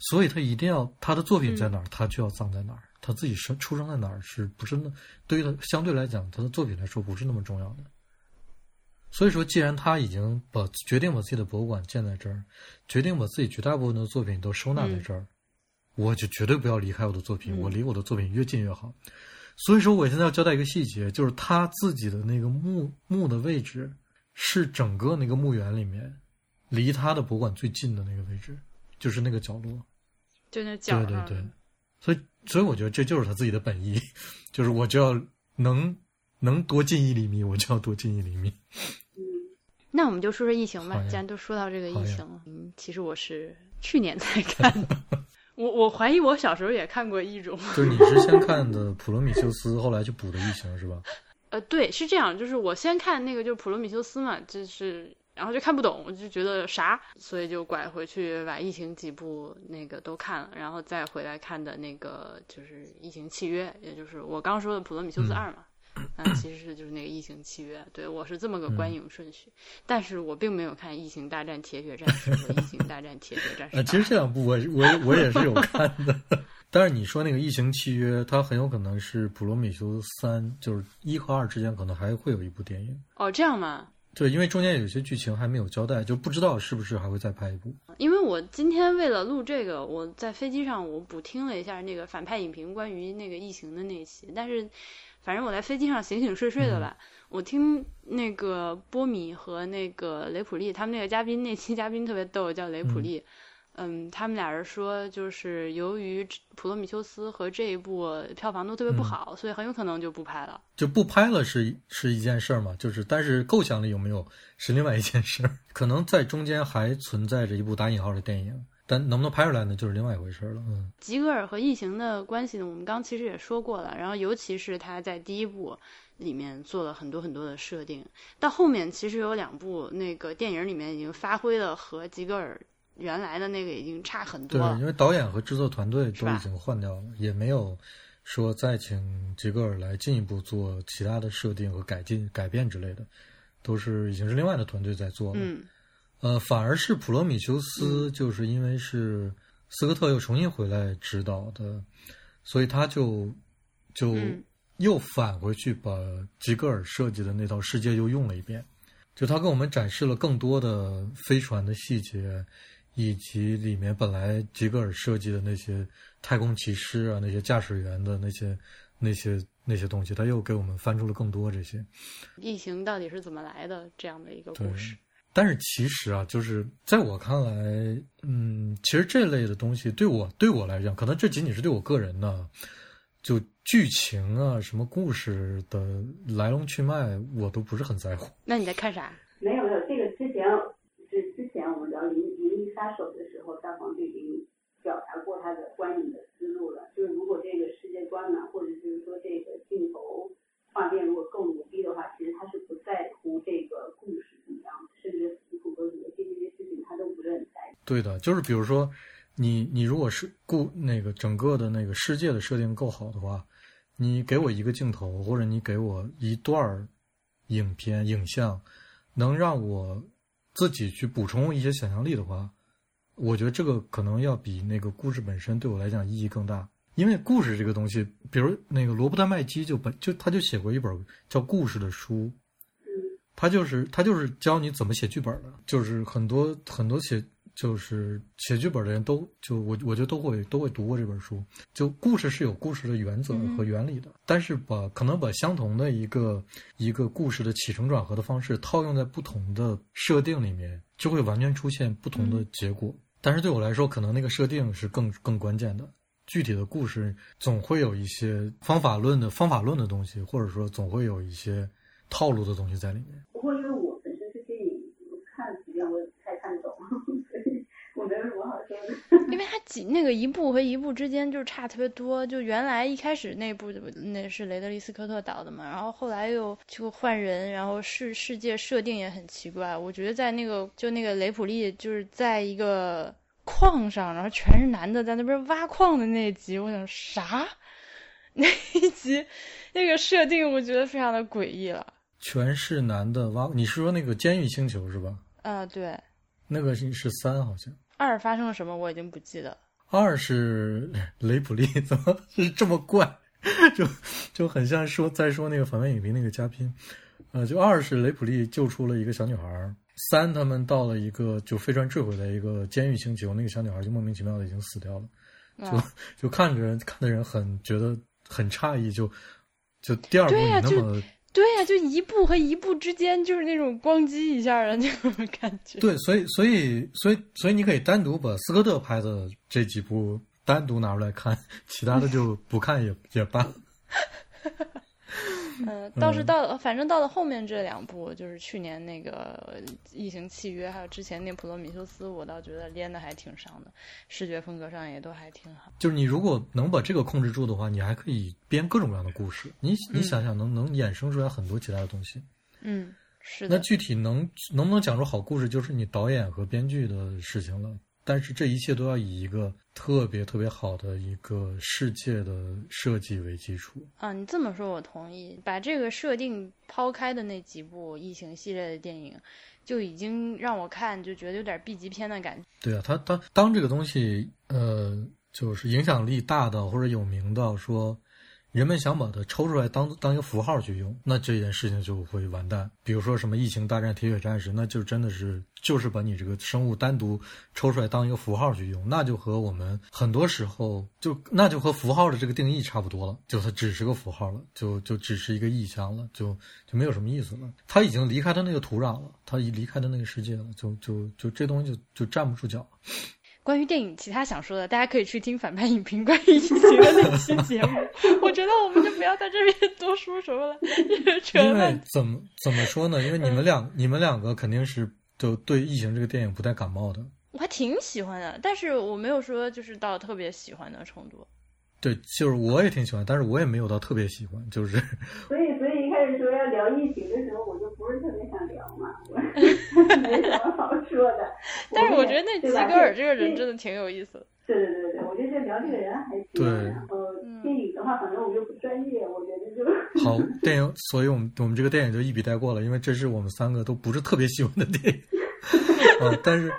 所以他一定要他的作品在哪儿，他就要葬在哪儿。他自己生出生在哪儿是不是那对于他相对来讲，他的作品来说不是那么重要的。所以说，既然他已经把决定把自己的博物馆建在这儿，决定把自己绝大部分的作品都收纳在这儿，我就绝对不要离开我的作品，我离我的作品越近越好。所以说，我现在要交代一个细节，就是他自己的那个墓墓的位置是整个那个墓园里面离他的博物馆最近的那个位置，就是那个角落。就那角上。对对对，所以所以我觉得这就是他自己的本意，就是我就要能能多近一厘米，我就要多近一厘米。那我们就说说异形吧既然都说到这个好呀异形了，嗯，其实我是去年才看的，我我怀疑我小时候也看过一种。就是你是先看的《普罗米修斯》，后来去补的《异形》是吧？呃，对，是这样，就是我先看那个就是普罗米修斯嘛，就是然后就看不懂，我就觉得啥，所以就拐回去把异形几部那个都看了，然后再回来看的那个就是异形契约，也就是我刚说的普罗米修斯嗯二嘛。啊，其实是就是那个异形契约，对我是这么个观嗯影顺序，但是我并没有看《异形大战铁血战士》和《异形大战铁血战士呃，二》。其实这两部我我我也是有看的，但是你说那个《异形契约》，它很有可能是《普罗米修斯三》，就是一和二之间可能还会有一部电影。哦，这样吗？对，因为中间有些剧情还没有交代，就不知道是不是还会再拍一部。因为我今天为了录这个，我在飞机上我补听了一下那个反派影评关于那个异形的那一期，但是反正我在飞机上醒醒睡睡的吧，我听那个波米和那个雷普利他们那个嘉宾那期嘉宾特别逗，叫雷普利。嗯，他们俩人说，就是由于《普罗米修斯》和这一部票房都特别不好，所以很有可能就不拍了。就不拍了是是一件事儿嘛，就是但是构想里有没有是另外一件事儿，可能在中间还存在着一部打引号的电影，但能不能拍出来呢，就是另外一回事儿了。嗯，吉格尔和异形的关系呢，我们刚其实也说过了。然后尤其是他在第一部里面做了很多很多的设定，到后面其实有两部那个电影里面已经发挥了和吉格尔原来的那个已经差很多对，了因。为导演和制作团队都已经换掉了，也没有说再请吉格尔来进一步做其他的设定和改进、改变之类的，都是已经是另外的团队在做了。嗯，呃，反而是普罗米修斯，就是因为是斯科特又重新回来指导的，所以他就就嗯又返回去把吉格尔设计的那套世界又用了一遍，就他给我们展示了更多的飞船的细节，以及里面本来吉格尔设计的那些太空骑士啊，那些驾驶员的那些那些那些东西，他又给我们翻出了更多这些。异形到底是怎么来的这样的一个故事？但是其实啊，就是在我看来，嗯，其实这类的东西对我对我来讲，可能这仅仅是对我个人呢，就剧情啊、什么故事的来龙去脉，我都不是很在乎。那你在看啥？没有没有，这个之前是之前我们聊《银银翼杀手》的时候，大黄就已经表达过他的观影的思路了。就是如果这个世界观呢，或者就是说这个镜头画面如果更牛逼的话，其实他是不在乎这个故事对的，就是比如说，你你如果是故那个整个的那个世界的设定够好的话，你给我一个镜头，或者你给我一段儿影片影像，能让我自己去补充一些想象力的话，我觉得这个可能要比那个故事本身对我来讲意义更大。因为故事这个东西，比如那个罗伯特麦基就本就他就写过一本叫《故事》的书，他就是他就是教你怎么写剧本的，就是很多很多写就是写剧本的人都就我我觉得都会都会读过这本书。就故事是有故事的原则和原理的，但是把可能把相同的一个一个故事的起承转合的方式套用在不同的设定里面，就会完全出现不同的结果。但是对我来说，可能那个设定是更更关键的。具体的故事总会有一些方法论的方法论的东西，或者说总会有一些套路的东西在里面。不过因为我本身是电影看，的比较我也不太看懂，所以我没有什么好说的。因为它几那个一部和一部之间就差特别多，就原来一开始那部那是雷德利·斯科特导的嘛，然后后来又就换人，然后世世界设定也很奇怪。我觉得在那个就那个雷普利就是在一个矿上，然后全是男的在那边挖矿的那一集，我想啥？那一集那个设定我觉得非常的诡异了。全是男的挖，你是说那个监狱星球是吧？啊、对。那个是是三好像。二发生了什么我已经不记得。二是雷普利怎么是这么怪？就就很像说在说那个反面影评那个嘉宾，呃，就二是雷普利救出了一个小女孩，三他们到了一个就飞船坠毁的一个监狱星球，那个小女孩就莫名其妙的已经死掉了，就、啊就看着看的人很觉得很诧异，就就第二部你那么对呀、就一步和一步之间就是那种咣叽一下的那种感觉。对，所以所以所以所以你可以单独把斯科特拍的这几部单独拿出来看，其他的就不看也也罢。嗯，倒是到了，反正到了后面这两部，就是去年那个《异形契约》，还有之前那《普罗米修斯》，我倒觉得连的还挺上的，视觉风格上也都还挺好。就是你如果能把这个控制住的话，你还可以编各种各样的故事。你你嗯想想能，能衍生出来很多其他的东西。嗯，是的，那具体能能不能讲出好故事，就是你导演和编剧的事情了。但是这一切都要以一个特别特别好的一个世界的设计为基础。啊，你这么说，我同意。把这个设定抛开的那几部异形系列的电影，就已经让我看就觉得有点 B 级片的感觉。对啊，他当当这个东西呃，就是影响力大到或者有名到说，人们想把它抽出来当当一个符号去用，那这件事情就会完蛋。比如说什么异形大战铁血战士，那就真的是就是把你这个生物单独抽出来当一个符号去用，那就和我们很多时候就那就和符号的这个定义差不多了，就它只是个符号了，就就只是一个意象了，就就没有什么意思了。它已经离开它那个土壤了，它已离开它那个世界了，就就就这东西就就站不住脚。关于电影其他想说的，大家可以去听反派影评关于疫情的那期节目。我觉得我们就不要在这边多说什么了，扯 因为。怎么怎么说呢？因为你们两你们两个肯定是就对《异形》这个电影不太感冒的。我还挺喜欢的，但是我没有说就是到特别喜欢的程度。对，就是我也挺喜欢，但是我也没有到特别喜欢，就是所以，所以一开始说要聊疫情的时候，我就不是特别 没什么 好说的。但是我觉得那吉格尔这个人真的挺有意思的。对对对对，我觉得聊这个人还行。对然后电影的话，反正我又不专业，我觉得就好电影，所以我们我们这个电影就一笔带过了，因为这是我们三个都不是特别喜欢的电影。啊，但是，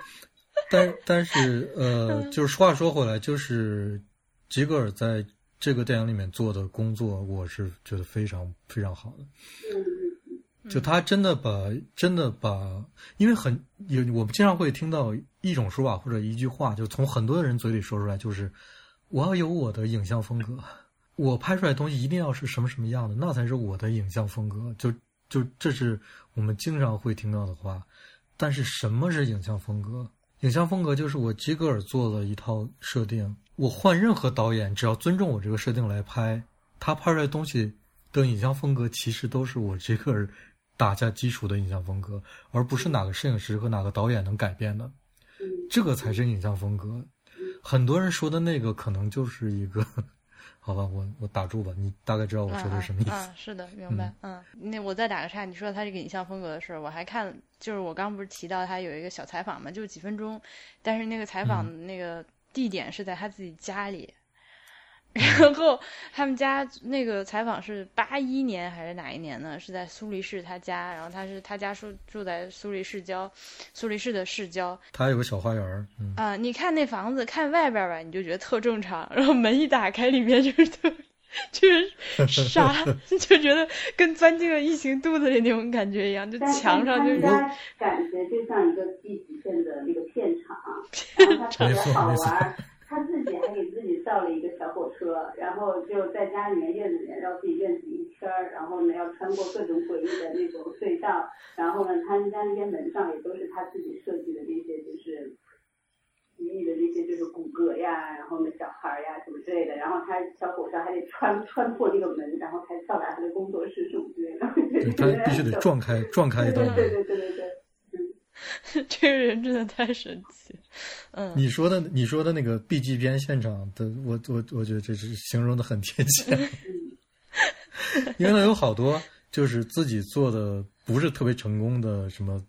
但但是呃，就是话说回来，就是吉格尔在这个电影里面做的工作，我是觉得非常非常好的。嗯，就他真的把真的把，因为很有我们经常会听到一种说法或者一句话，就从很多人嘴里说出来，就是我要有我的影像风格，我拍出来的东西一定要是什么什么样的，那才是我的影像风格。就就这是我们经常会听到的话。但是什么是影像风格？影像风格就是我吉格尔做了一套设定，我换任何导演，只要尊重我这个设定来拍，他拍出来的东西的影像风格其实都是我吉格尔打下基础的影像风格，而不是哪个摄影师和哪个导演能改变的。嗯这个才是影像风格。很多人说的那个可能就是一个，好吧，我我打住吧，你大概知道我说的是什么意思。嗯嗯嗯，是的，明白。嗯，那我再打个岔，你说他这个影像风格的事儿，我还看，就是我刚不是提到他有一个小采访嘛，就几分钟，但是那个采访那个地点是在他自己家里。然后他们家那个采访是八一年还是哪一年呢？是在苏黎世他家，然后他是他家住住在苏黎世郊，苏黎世的市郊，他有个小花园儿，嗯，啊、你看那房子，看外边儿吧，你就觉得特正常，然后门一打开，里面就是特，就是沙，就觉得跟钻进了异形肚子里那种感觉一样，就墙上就是感觉就像一个地级片的那个片场，然后他特别好玩儿。他自己还给自己造了一个小火车，然后就在家里面院子里面绕自己院子一圈儿，然后呢要穿过各种诡异的那种隧道，然后呢他们家那些门上也都是他自己设计的那些就是奇异的那些就是骨骼呀，然后呢小孩儿呀什么之类的，然后他小火车还得穿穿破那个门，然后才到达他的工作室什么之类的。对他必须得撞开撞开一道门。对对对对对。这个人真的太神奇，嗯。你说的你说的那个 B G 片现场的，我我我觉得这是形容的很贴切，因为他有好多就是自己做的不是特别成功的什么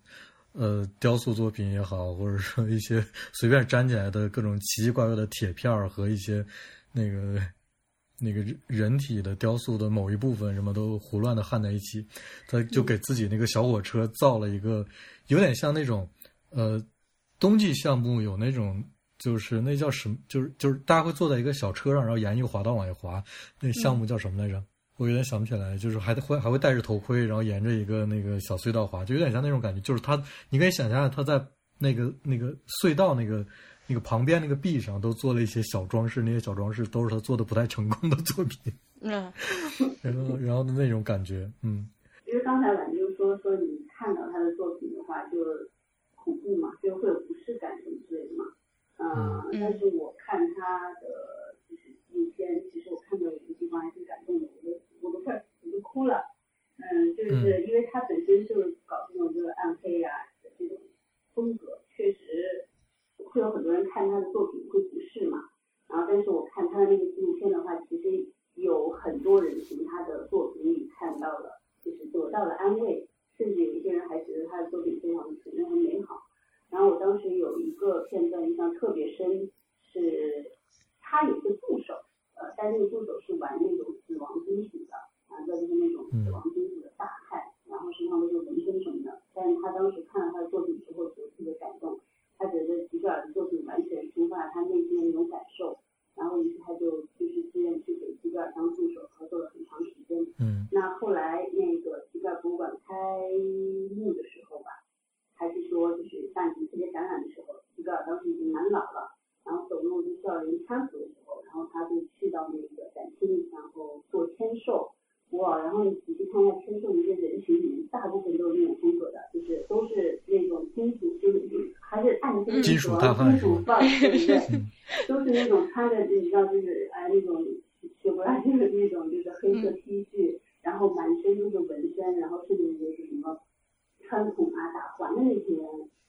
呃雕塑作品也好，或者说一些随便粘起来的各种奇奇怪怪的铁片和一些那个那个人体的雕塑的某一部分什么都胡乱的焊在一起，他就给自己那个小火车造了一个。有点像那种，呃，冬季项目有那种，就是那叫什么，就是就是大家会坐在一个小车上，然后沿一个滑道往下滑，那项目叫什么来着？我有点想不起来，就是还会还会戴着头盔，然后沿着一个那个小隧道滑，就有点像那种感觉。就是他，你可以想象他在那个那个隧道那个那个旁边那个壁上都做了一些小装饰，那些小装饰都是他做的不太成功的作品。嗯，然后然后的那种感觉，嗯。因为刚才婉就说说你看到他的作品的话。就恐怖嘛，就会有不适感什么之类的嘛。嗯，但是我看他的就是纪录片，其实我看到有些地方还挺感动的，我都我都快我都哭了。嗯，就是因为他本身就搞这种就是暗黑呀的这种风格，确实会有很多人看他的作品会不适嘛。然后，但是我看他的那个纪录片的话，其实有很多人从他的作品里看到了，就是得到了安慰。甚至有一些人还觉得他的作品非常的纯真和美好。然后我当时有一个片段印象特别深，是他有个助手，呃，但那个助手是玩那种死亡金属的，玩的就是那种死亡金属的大汉，然后身上都是纹身什么的。但是他当时看了他的作品之后，就特别感动，他觉得吉格尔的作品完全抒发了他内心的那种感金属、金属范，对不对？都是那种穿着，你知道，就是哎那种雪不拉几的那种，就是黑色 T 恤，然后满身都是纹身，然后甚至就是什么穿孔啊、打环的那些人，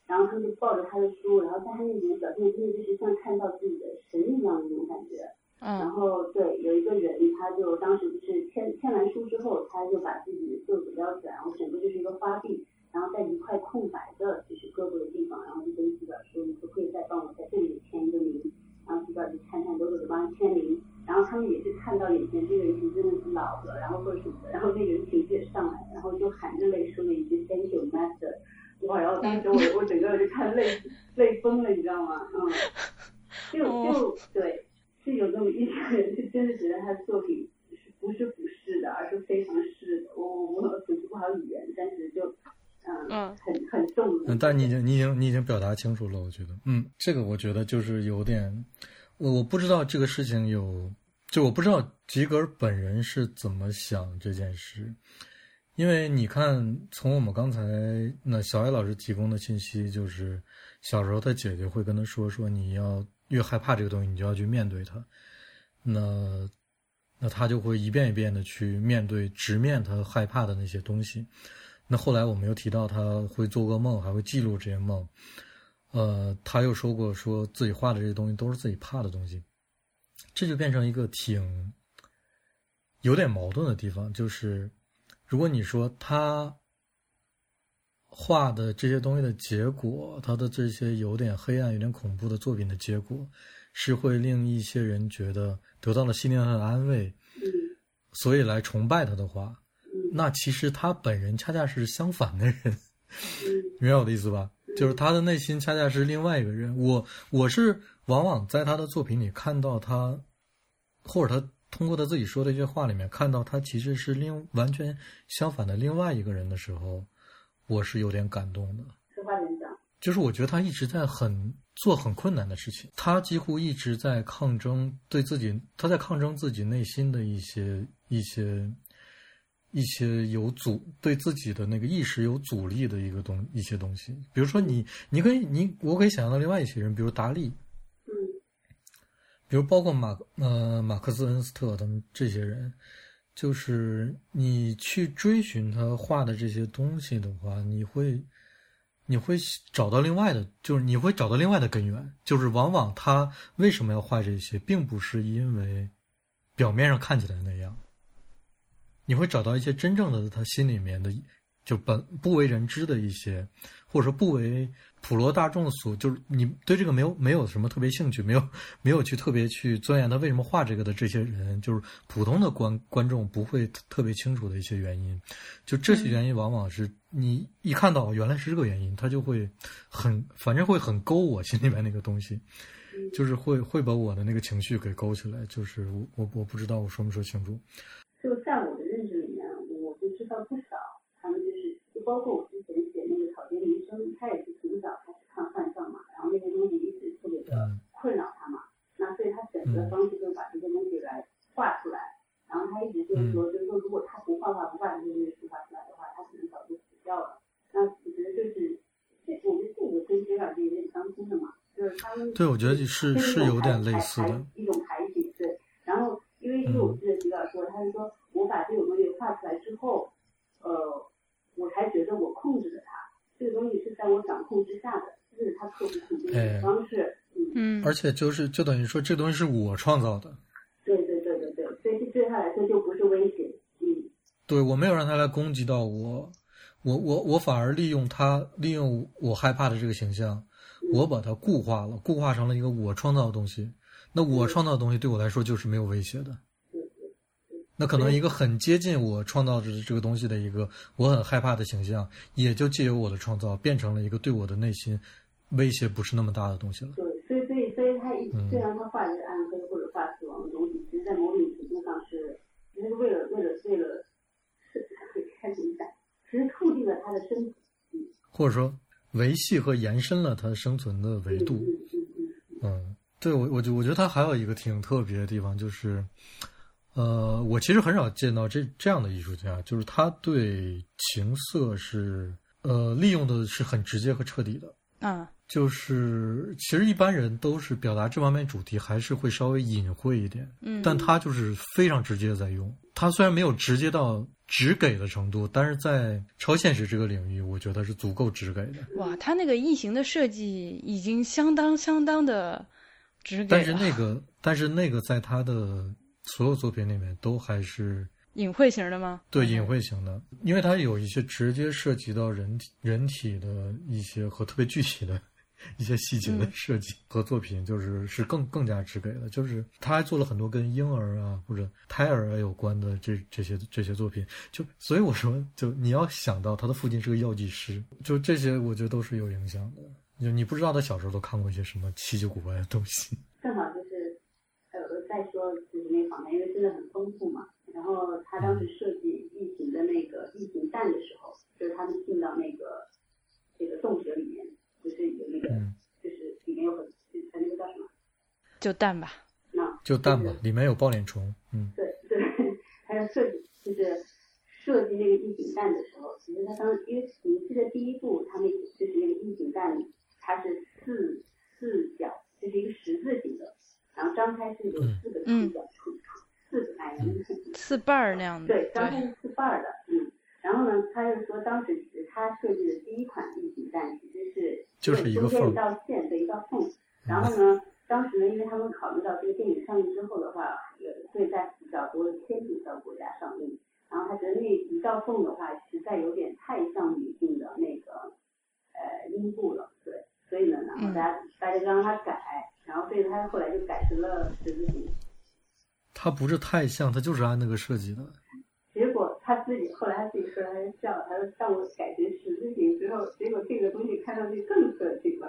然后他们就抱着他的书，然后在他面前表现，真的就是像看到自己的神一样的那种感觉。嗯然后对，有一个人，他就当时就是签签完书之后，他就把自己的袖子撩起来，然后整个就是一个花臂，然后在一块空白的就是胳膊的地方，然后就跟记者说，你可不可以再帮我在这里签一个名？然后记者就颤颤抖抖的帮他签名，然后他们也是看到眼前这个人真的是老了，然后或者什么的，然后那个人情绪也上来，然后就含着泪说了一句 Thank you, Master。哇，然后当时我我整个人就看泪泪崩了，你知道吗？嗯，就就对。是有那么一些人，是真的觉得他的作品是不是不是的，而是非常是的。我我我组织不好语言，但是就嗯很很重。嗯，但你已经你已经你已经表达清楚了，我觉得，嗯，这个我觉得就是有点，我我不知道这个事情有，就我不知道吉格尔本人是怎么想这件事，因为你看，从我们刚才那小艾老师提供的信息，就是小时候他姐姐会跟他说说你要。越害怕这个东西，你就要去面对它。那，那他就会一遍一遍的去面对、直面他害怕的那些东西。那后来我们又提到他会做噩梦，还会记录这些梦。呃，他又说过，说自己画的这些东西都是自己怕的东西。这就变成一个挺有点矛盾的地方，就是如果你说他。画的这些东西的结果，他的这些有点黑暗、有点恐怖的作品的结果，是会令一些人觉得得到了心灵上的安慰，所以来崇拜他的话，那其实他本人恰恰是相反的人，明白我的意思吧？就是他的内心恰恰是另外一个人。我我是往往在他的作品里看到他，或者他通过他自己说的一些话里面看到他其实是另完全相反的另外一个人的时候。我是有点感动的。实话点讲，就是我觉得他一直在很做很困难的事情，他几乎一直在抗争，对自己，他在抗争自己内心的一些一些一些有阻，对自己的那个意识有阻力的一个东一些东西。比如说，你你可以你我可以想象到另外一些人，比如达利，比如包括马呃马克思、恩斯特他们这些人，就是你去追寻他画的这些东西的话，你会你会找到另外的，就是你会找到另外的根源，就是往往他为什么要画这些，并不是因为表面上看起来那样，你会找到一些真正的他心里面的。就本不为人知的一些，或者说不为普罗大众所，就是你对这个没有没有什么特别兴趣，没有 没有去特别去钻研他为什么画这个的这些人，就是普通的观观众不会特别清楚的一些原因，就这些原因往往是你一看到原来是这个原因，他就会很反正会很勾我心里面那个东西，就是会会把我的那个情绪给勾起来，就是我我我不知道我说没说清楚。就在我的认知里面，我就知道不少。包括我之前写那个草间弥生，他也是从小开始看幻象嘛，然后那些东西一直特别的困扰他嘛，那所以他选择的方式就是把这些东西来画出来，然后他一直就是说，就是说如果他不画画不把这些东西抒发出来的话，他可能早就死掉了。那其实就是这，我觉得这个跟杰尔是有点相似的嘛，就是他们对，我觉得是是有点类似的，一种排挤对。然后因为因为我记得吉尔说，他是说我把这种东西画出来之后，呃。我才觉得我控制了它，这个东西是在我掌控之下的，这是他克服恐惧的方式。嗯，而且就是就等于说，这东西是我创造的。对对对对对，所以对他来说就不是威胁。嗯，对我没有让他来攻击到我，我我我反而利用他，利用我害怕的这个形象，我把它固化了，固化成了一个我创造的东西。那我创造的东西对我来说就是没有威胁的。那可能一个很接近我创造的这个东西的一个我很害怕的形象，也就借由我的创造变成了一个对我的内心威胁不是那么大的东西了。对，所以所以所以他一虽然他画的是暗黑或者画死亡的东西，其实，在某种程度上是，其实为了为了为了是 开始讲，其实促进了他的身体，或者说维系和延伸了他生存的维度。嗯。对我我觉我觉得他还有一个挺特别的地方就是。呃，我其实很少见到这这样的艺术家，就是他对情色是呃利用的是很直接和彻底的。嗯，就是其实一般人都是表达这方面主题还是会稍微隐晦一点。嗯，但他就是非常直接在用。他虽然没有直接到直给的程度，但是在超现实这个领域，我觉得是足够直给的。哇，他那个异形的设计已经相当相当的直给。但是那个，但是那个在他的。所有作品里面都还是隐晦型的吗？对，隐晦型的，因为它有一些直接涉及到人体、人体的一些和特别具体的一些细节的设计和作品，就是是更更加直给的。就是他还做了很多跟婴儿啊或者胎儿啊有关的这这些这些作品。就所以我说，就你要想到他的父亲是个药剂师，就这些我觉得都是有影响的。就你不知道他小时候都看过一些什么稀奇古怪的东西。正好就是呃再说就是那方面。因为真的很丰富嘛，然后他当时设计异形的那个异形蛋的时候，就是他们进到那个这个洞穴里面，不是有那个，就是里面有很，它那个叫什么？就淡吧。那就淡吧，里面有抱脸虫。嗯。对对，还有设计就是设计那个异形蛋的时候，其实他当因为你记得第一部他们就是那个异形蛋，它是四四角，就是一个十字形的，然后张开是有四个四角出。四哎，四瓣儿那样的。对，张开是四瓣儿的，嗯。然后呢，他就说当时他设计的第一款异形蛋其实是就是中间一道线的一道缝。然后呢，因为他们考虑到这个电影上映之后的话，会在比较多的天主教国家上映，然后他觉得那一道缝的话，实在有点太像女性的那个呃阴部了，对。所以呢，然后大家大家就让他改，然后所以他后来就改成了十字形。他不是太像，他就是按那个设计的。结果他自己后来他自己说他就笑，他说当我改成十字形之后，结果这个东西看上去更色情了。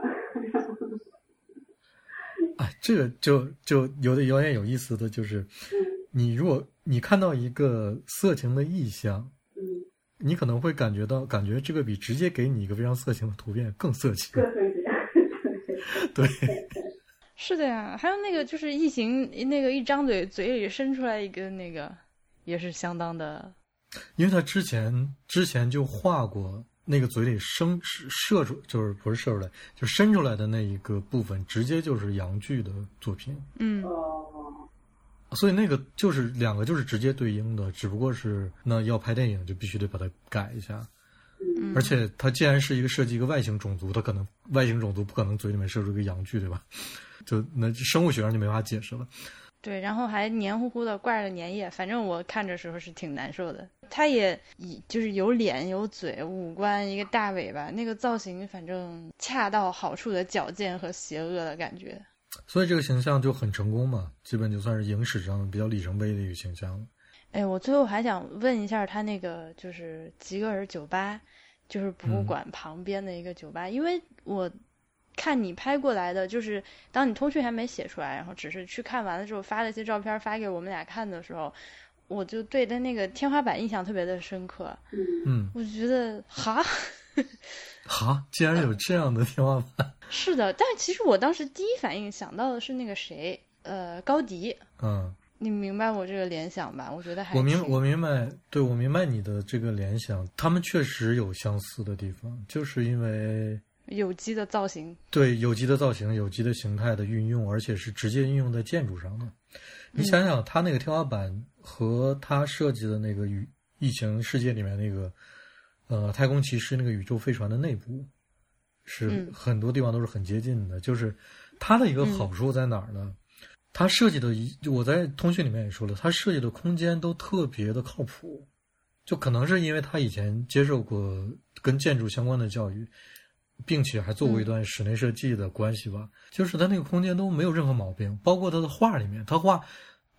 啊，这个就就有点有点有意思的就是，你如果你看到一个色情的意象，嗯，你可能会感觉到感觉这个比直接给你一个非常色情的图片更色情。更色情。对。是的呀，还有那个就是异形，那个一张嘴嘴里伸出来一个那个，也是相当的。因为他之前之前就画过那个嘴里生射出，就是不是射出来，就伸出来的那一个部分，直接就是杨剧的作品。嗯哦，所以那个就是两个就是直接对应的，只不过是那要拍电影就必须得把它改一下。嗯而且它既然是一个设计一个外星种族，它可能外星种族不可能嘴里面射出一个阳具，对吧？就那生物学上就没法解释了。对，然后还黏糊糊的挂着粘液，反正我看着时候是挺难受的。他也以就是有脸有嘴五官一个大尾巴，那个造型反正恰到好处的矫健和邪恶的感觉。所以这个形象就很成功嘛，基本就算是影史上比较里程碑的一个形象了。哎，我最后还想问一下他那个就是吉格尔酒吧，就是博物馆旁边的一个酒吧，因为我看你拍过来的，就是当你通讯还没写出来，然后只是去看完了之后发了一些照片发给我们俩看的时候，我就对他那个天花板印象特别的深刻，嗯嗯，我就觉得哈，哈，竟然有这样的天花板。是的，但其实我当时第一反应想到的是那个谁，呃，高迪。嗯，你明白我这个联想吧？我觉得还我明我明白，对我明白你的这个联想，他们确实有相似的地方，就是因为有机的造型，对有机的造型、有机的形态的运用，而且是直接运用在建筑上的。你想想，它那个天花板和它设计的那个宇疫情世界里面那个呃太空骑士那个宇宙飞船的内部，是嗯很多地方都是很接近的。就是它的一个好处在哪儿呢？它设计的一，我在通讯里面也说了，它设计的空间都特别的靠谱。就可能是因为他以前接受过跟建筑相关的教育，并且还做过一段室内设计的关系吧。就是他那个空间都没有任何毛病，包括他的画里面，他画，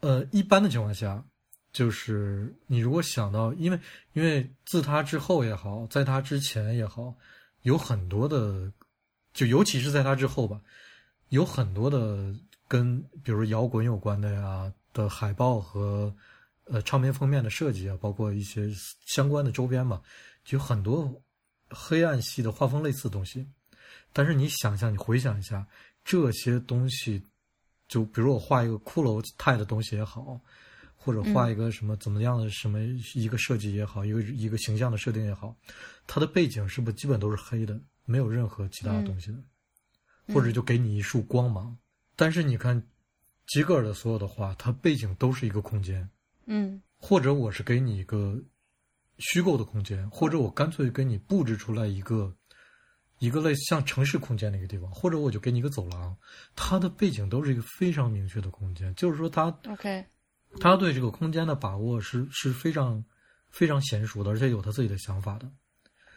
呃，一般的情况下，就是你如果想到，因为因为自他之后也好，在他之前也好，有很多的，就尤其是在他之后吧，有很多的跟比如摇滚有关的呀的海报和呃唱片封面的设计啊，包括一些相关的周边嘛，就很多黑暗系的画风类似的东西。但是你想象，你回想一下这些东西，就比如我画一个骷髅态的东西也好，或者画一个什么怎么样的什么一个设计也好，一个一个形象的设定也好，它的背景是不是基本都是黑的，没有任何其他的东西的，或者就给你一束光芒。但是你看吉格尔的所有的画，它背景都是一个空间，嗯。或者我是给你一个虚构的空间，或者我干脆给你布置出来一个一个类似像城市空间的一个地方，或者我就给你一个走廊，它的背景都是一个非常明确的空间，就是说他，OK，他对这个空间的把握是是非常非常娴熟的，而且有他自己的想法的。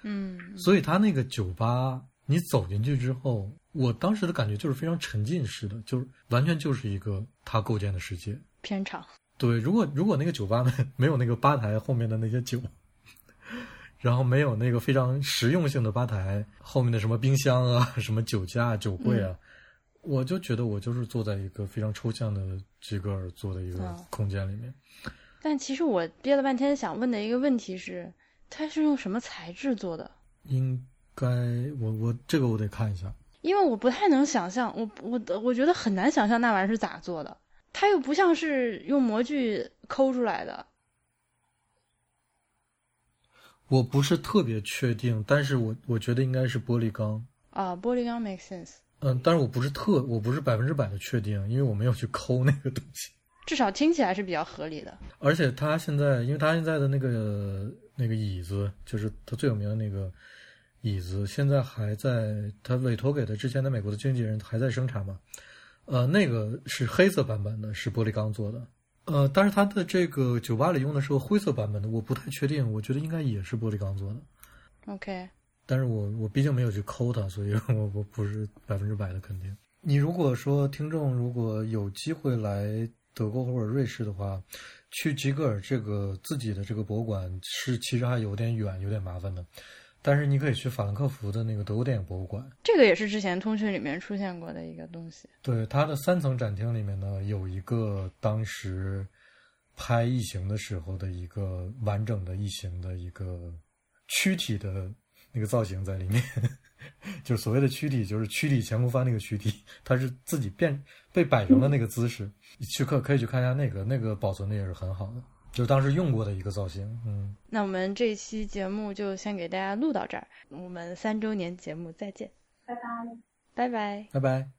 嗯。所以他那个酒吧，你走进去之后，我当时的感觉就是非常沉浸式的，就是完全就是一个他构建的世界。片场，对，如果如果那个酒吧没 没有那个吧台后面的那些酒，然后没有那个非常实用性的吧台后面的什么冰箱啊、什么酒架、酒柜啊，我就觉得我就是坐在一个非常抽象的吉格尔做的一个哦空间里面。但其实我憋了半天想问的一个问题是，它是用什么材质做的？应该，我我这个我得看一下。因为我不太能想象，我我我觉得很难想象那玩意儿是咋做的，它又不像是用模具抠出来的。我不是特别确定，但是我我觉得应该是玻璃钢。啊，玻璃钢 make sense，嗯，但是我不是特，我不是百分之百的确定，因为我没有去抠那个东西。至少听起来是比较合理的。而且他现在，因为他现在的那个那个椅子，就是他最有名的那个椅子，现在还在他委托给的之前的美国的经纪人还在生产吗。呃，那个是黑色版本的，是玻璃钢做的。呃，但是他的这个酒吧里用的是个灰色版本的，我不太确定，我觉得应该也是玻璃钢做的。OK，但是我我毕竟没有去抠它，所以我我不是百分之百的肯定。你如果说听众如果有机会来德国或者瑞士的话，去吉格尔这个自己的这个博物馆是其实还有点远，有点麻烦的。但是你可以去法兰克福的那个德国电影博物馆，这个也是之前通讯里面出现过的一个东西。对它的三层展厅里面呢，有一个当时拍异形的时候的一个完整的异形的一个躯体的那个造型在里面，就是所谓的躯体，就是躯体前空翻那个躯体，它是自己变被摆成了那个姿势。去可可以去看一下那个，那个保存的也是很好的。就当时用过的一个造型，嗯，那我们这期节目就先给大家录到这儿，我们三周年节目再见，拜拜。拜拜。拜拜。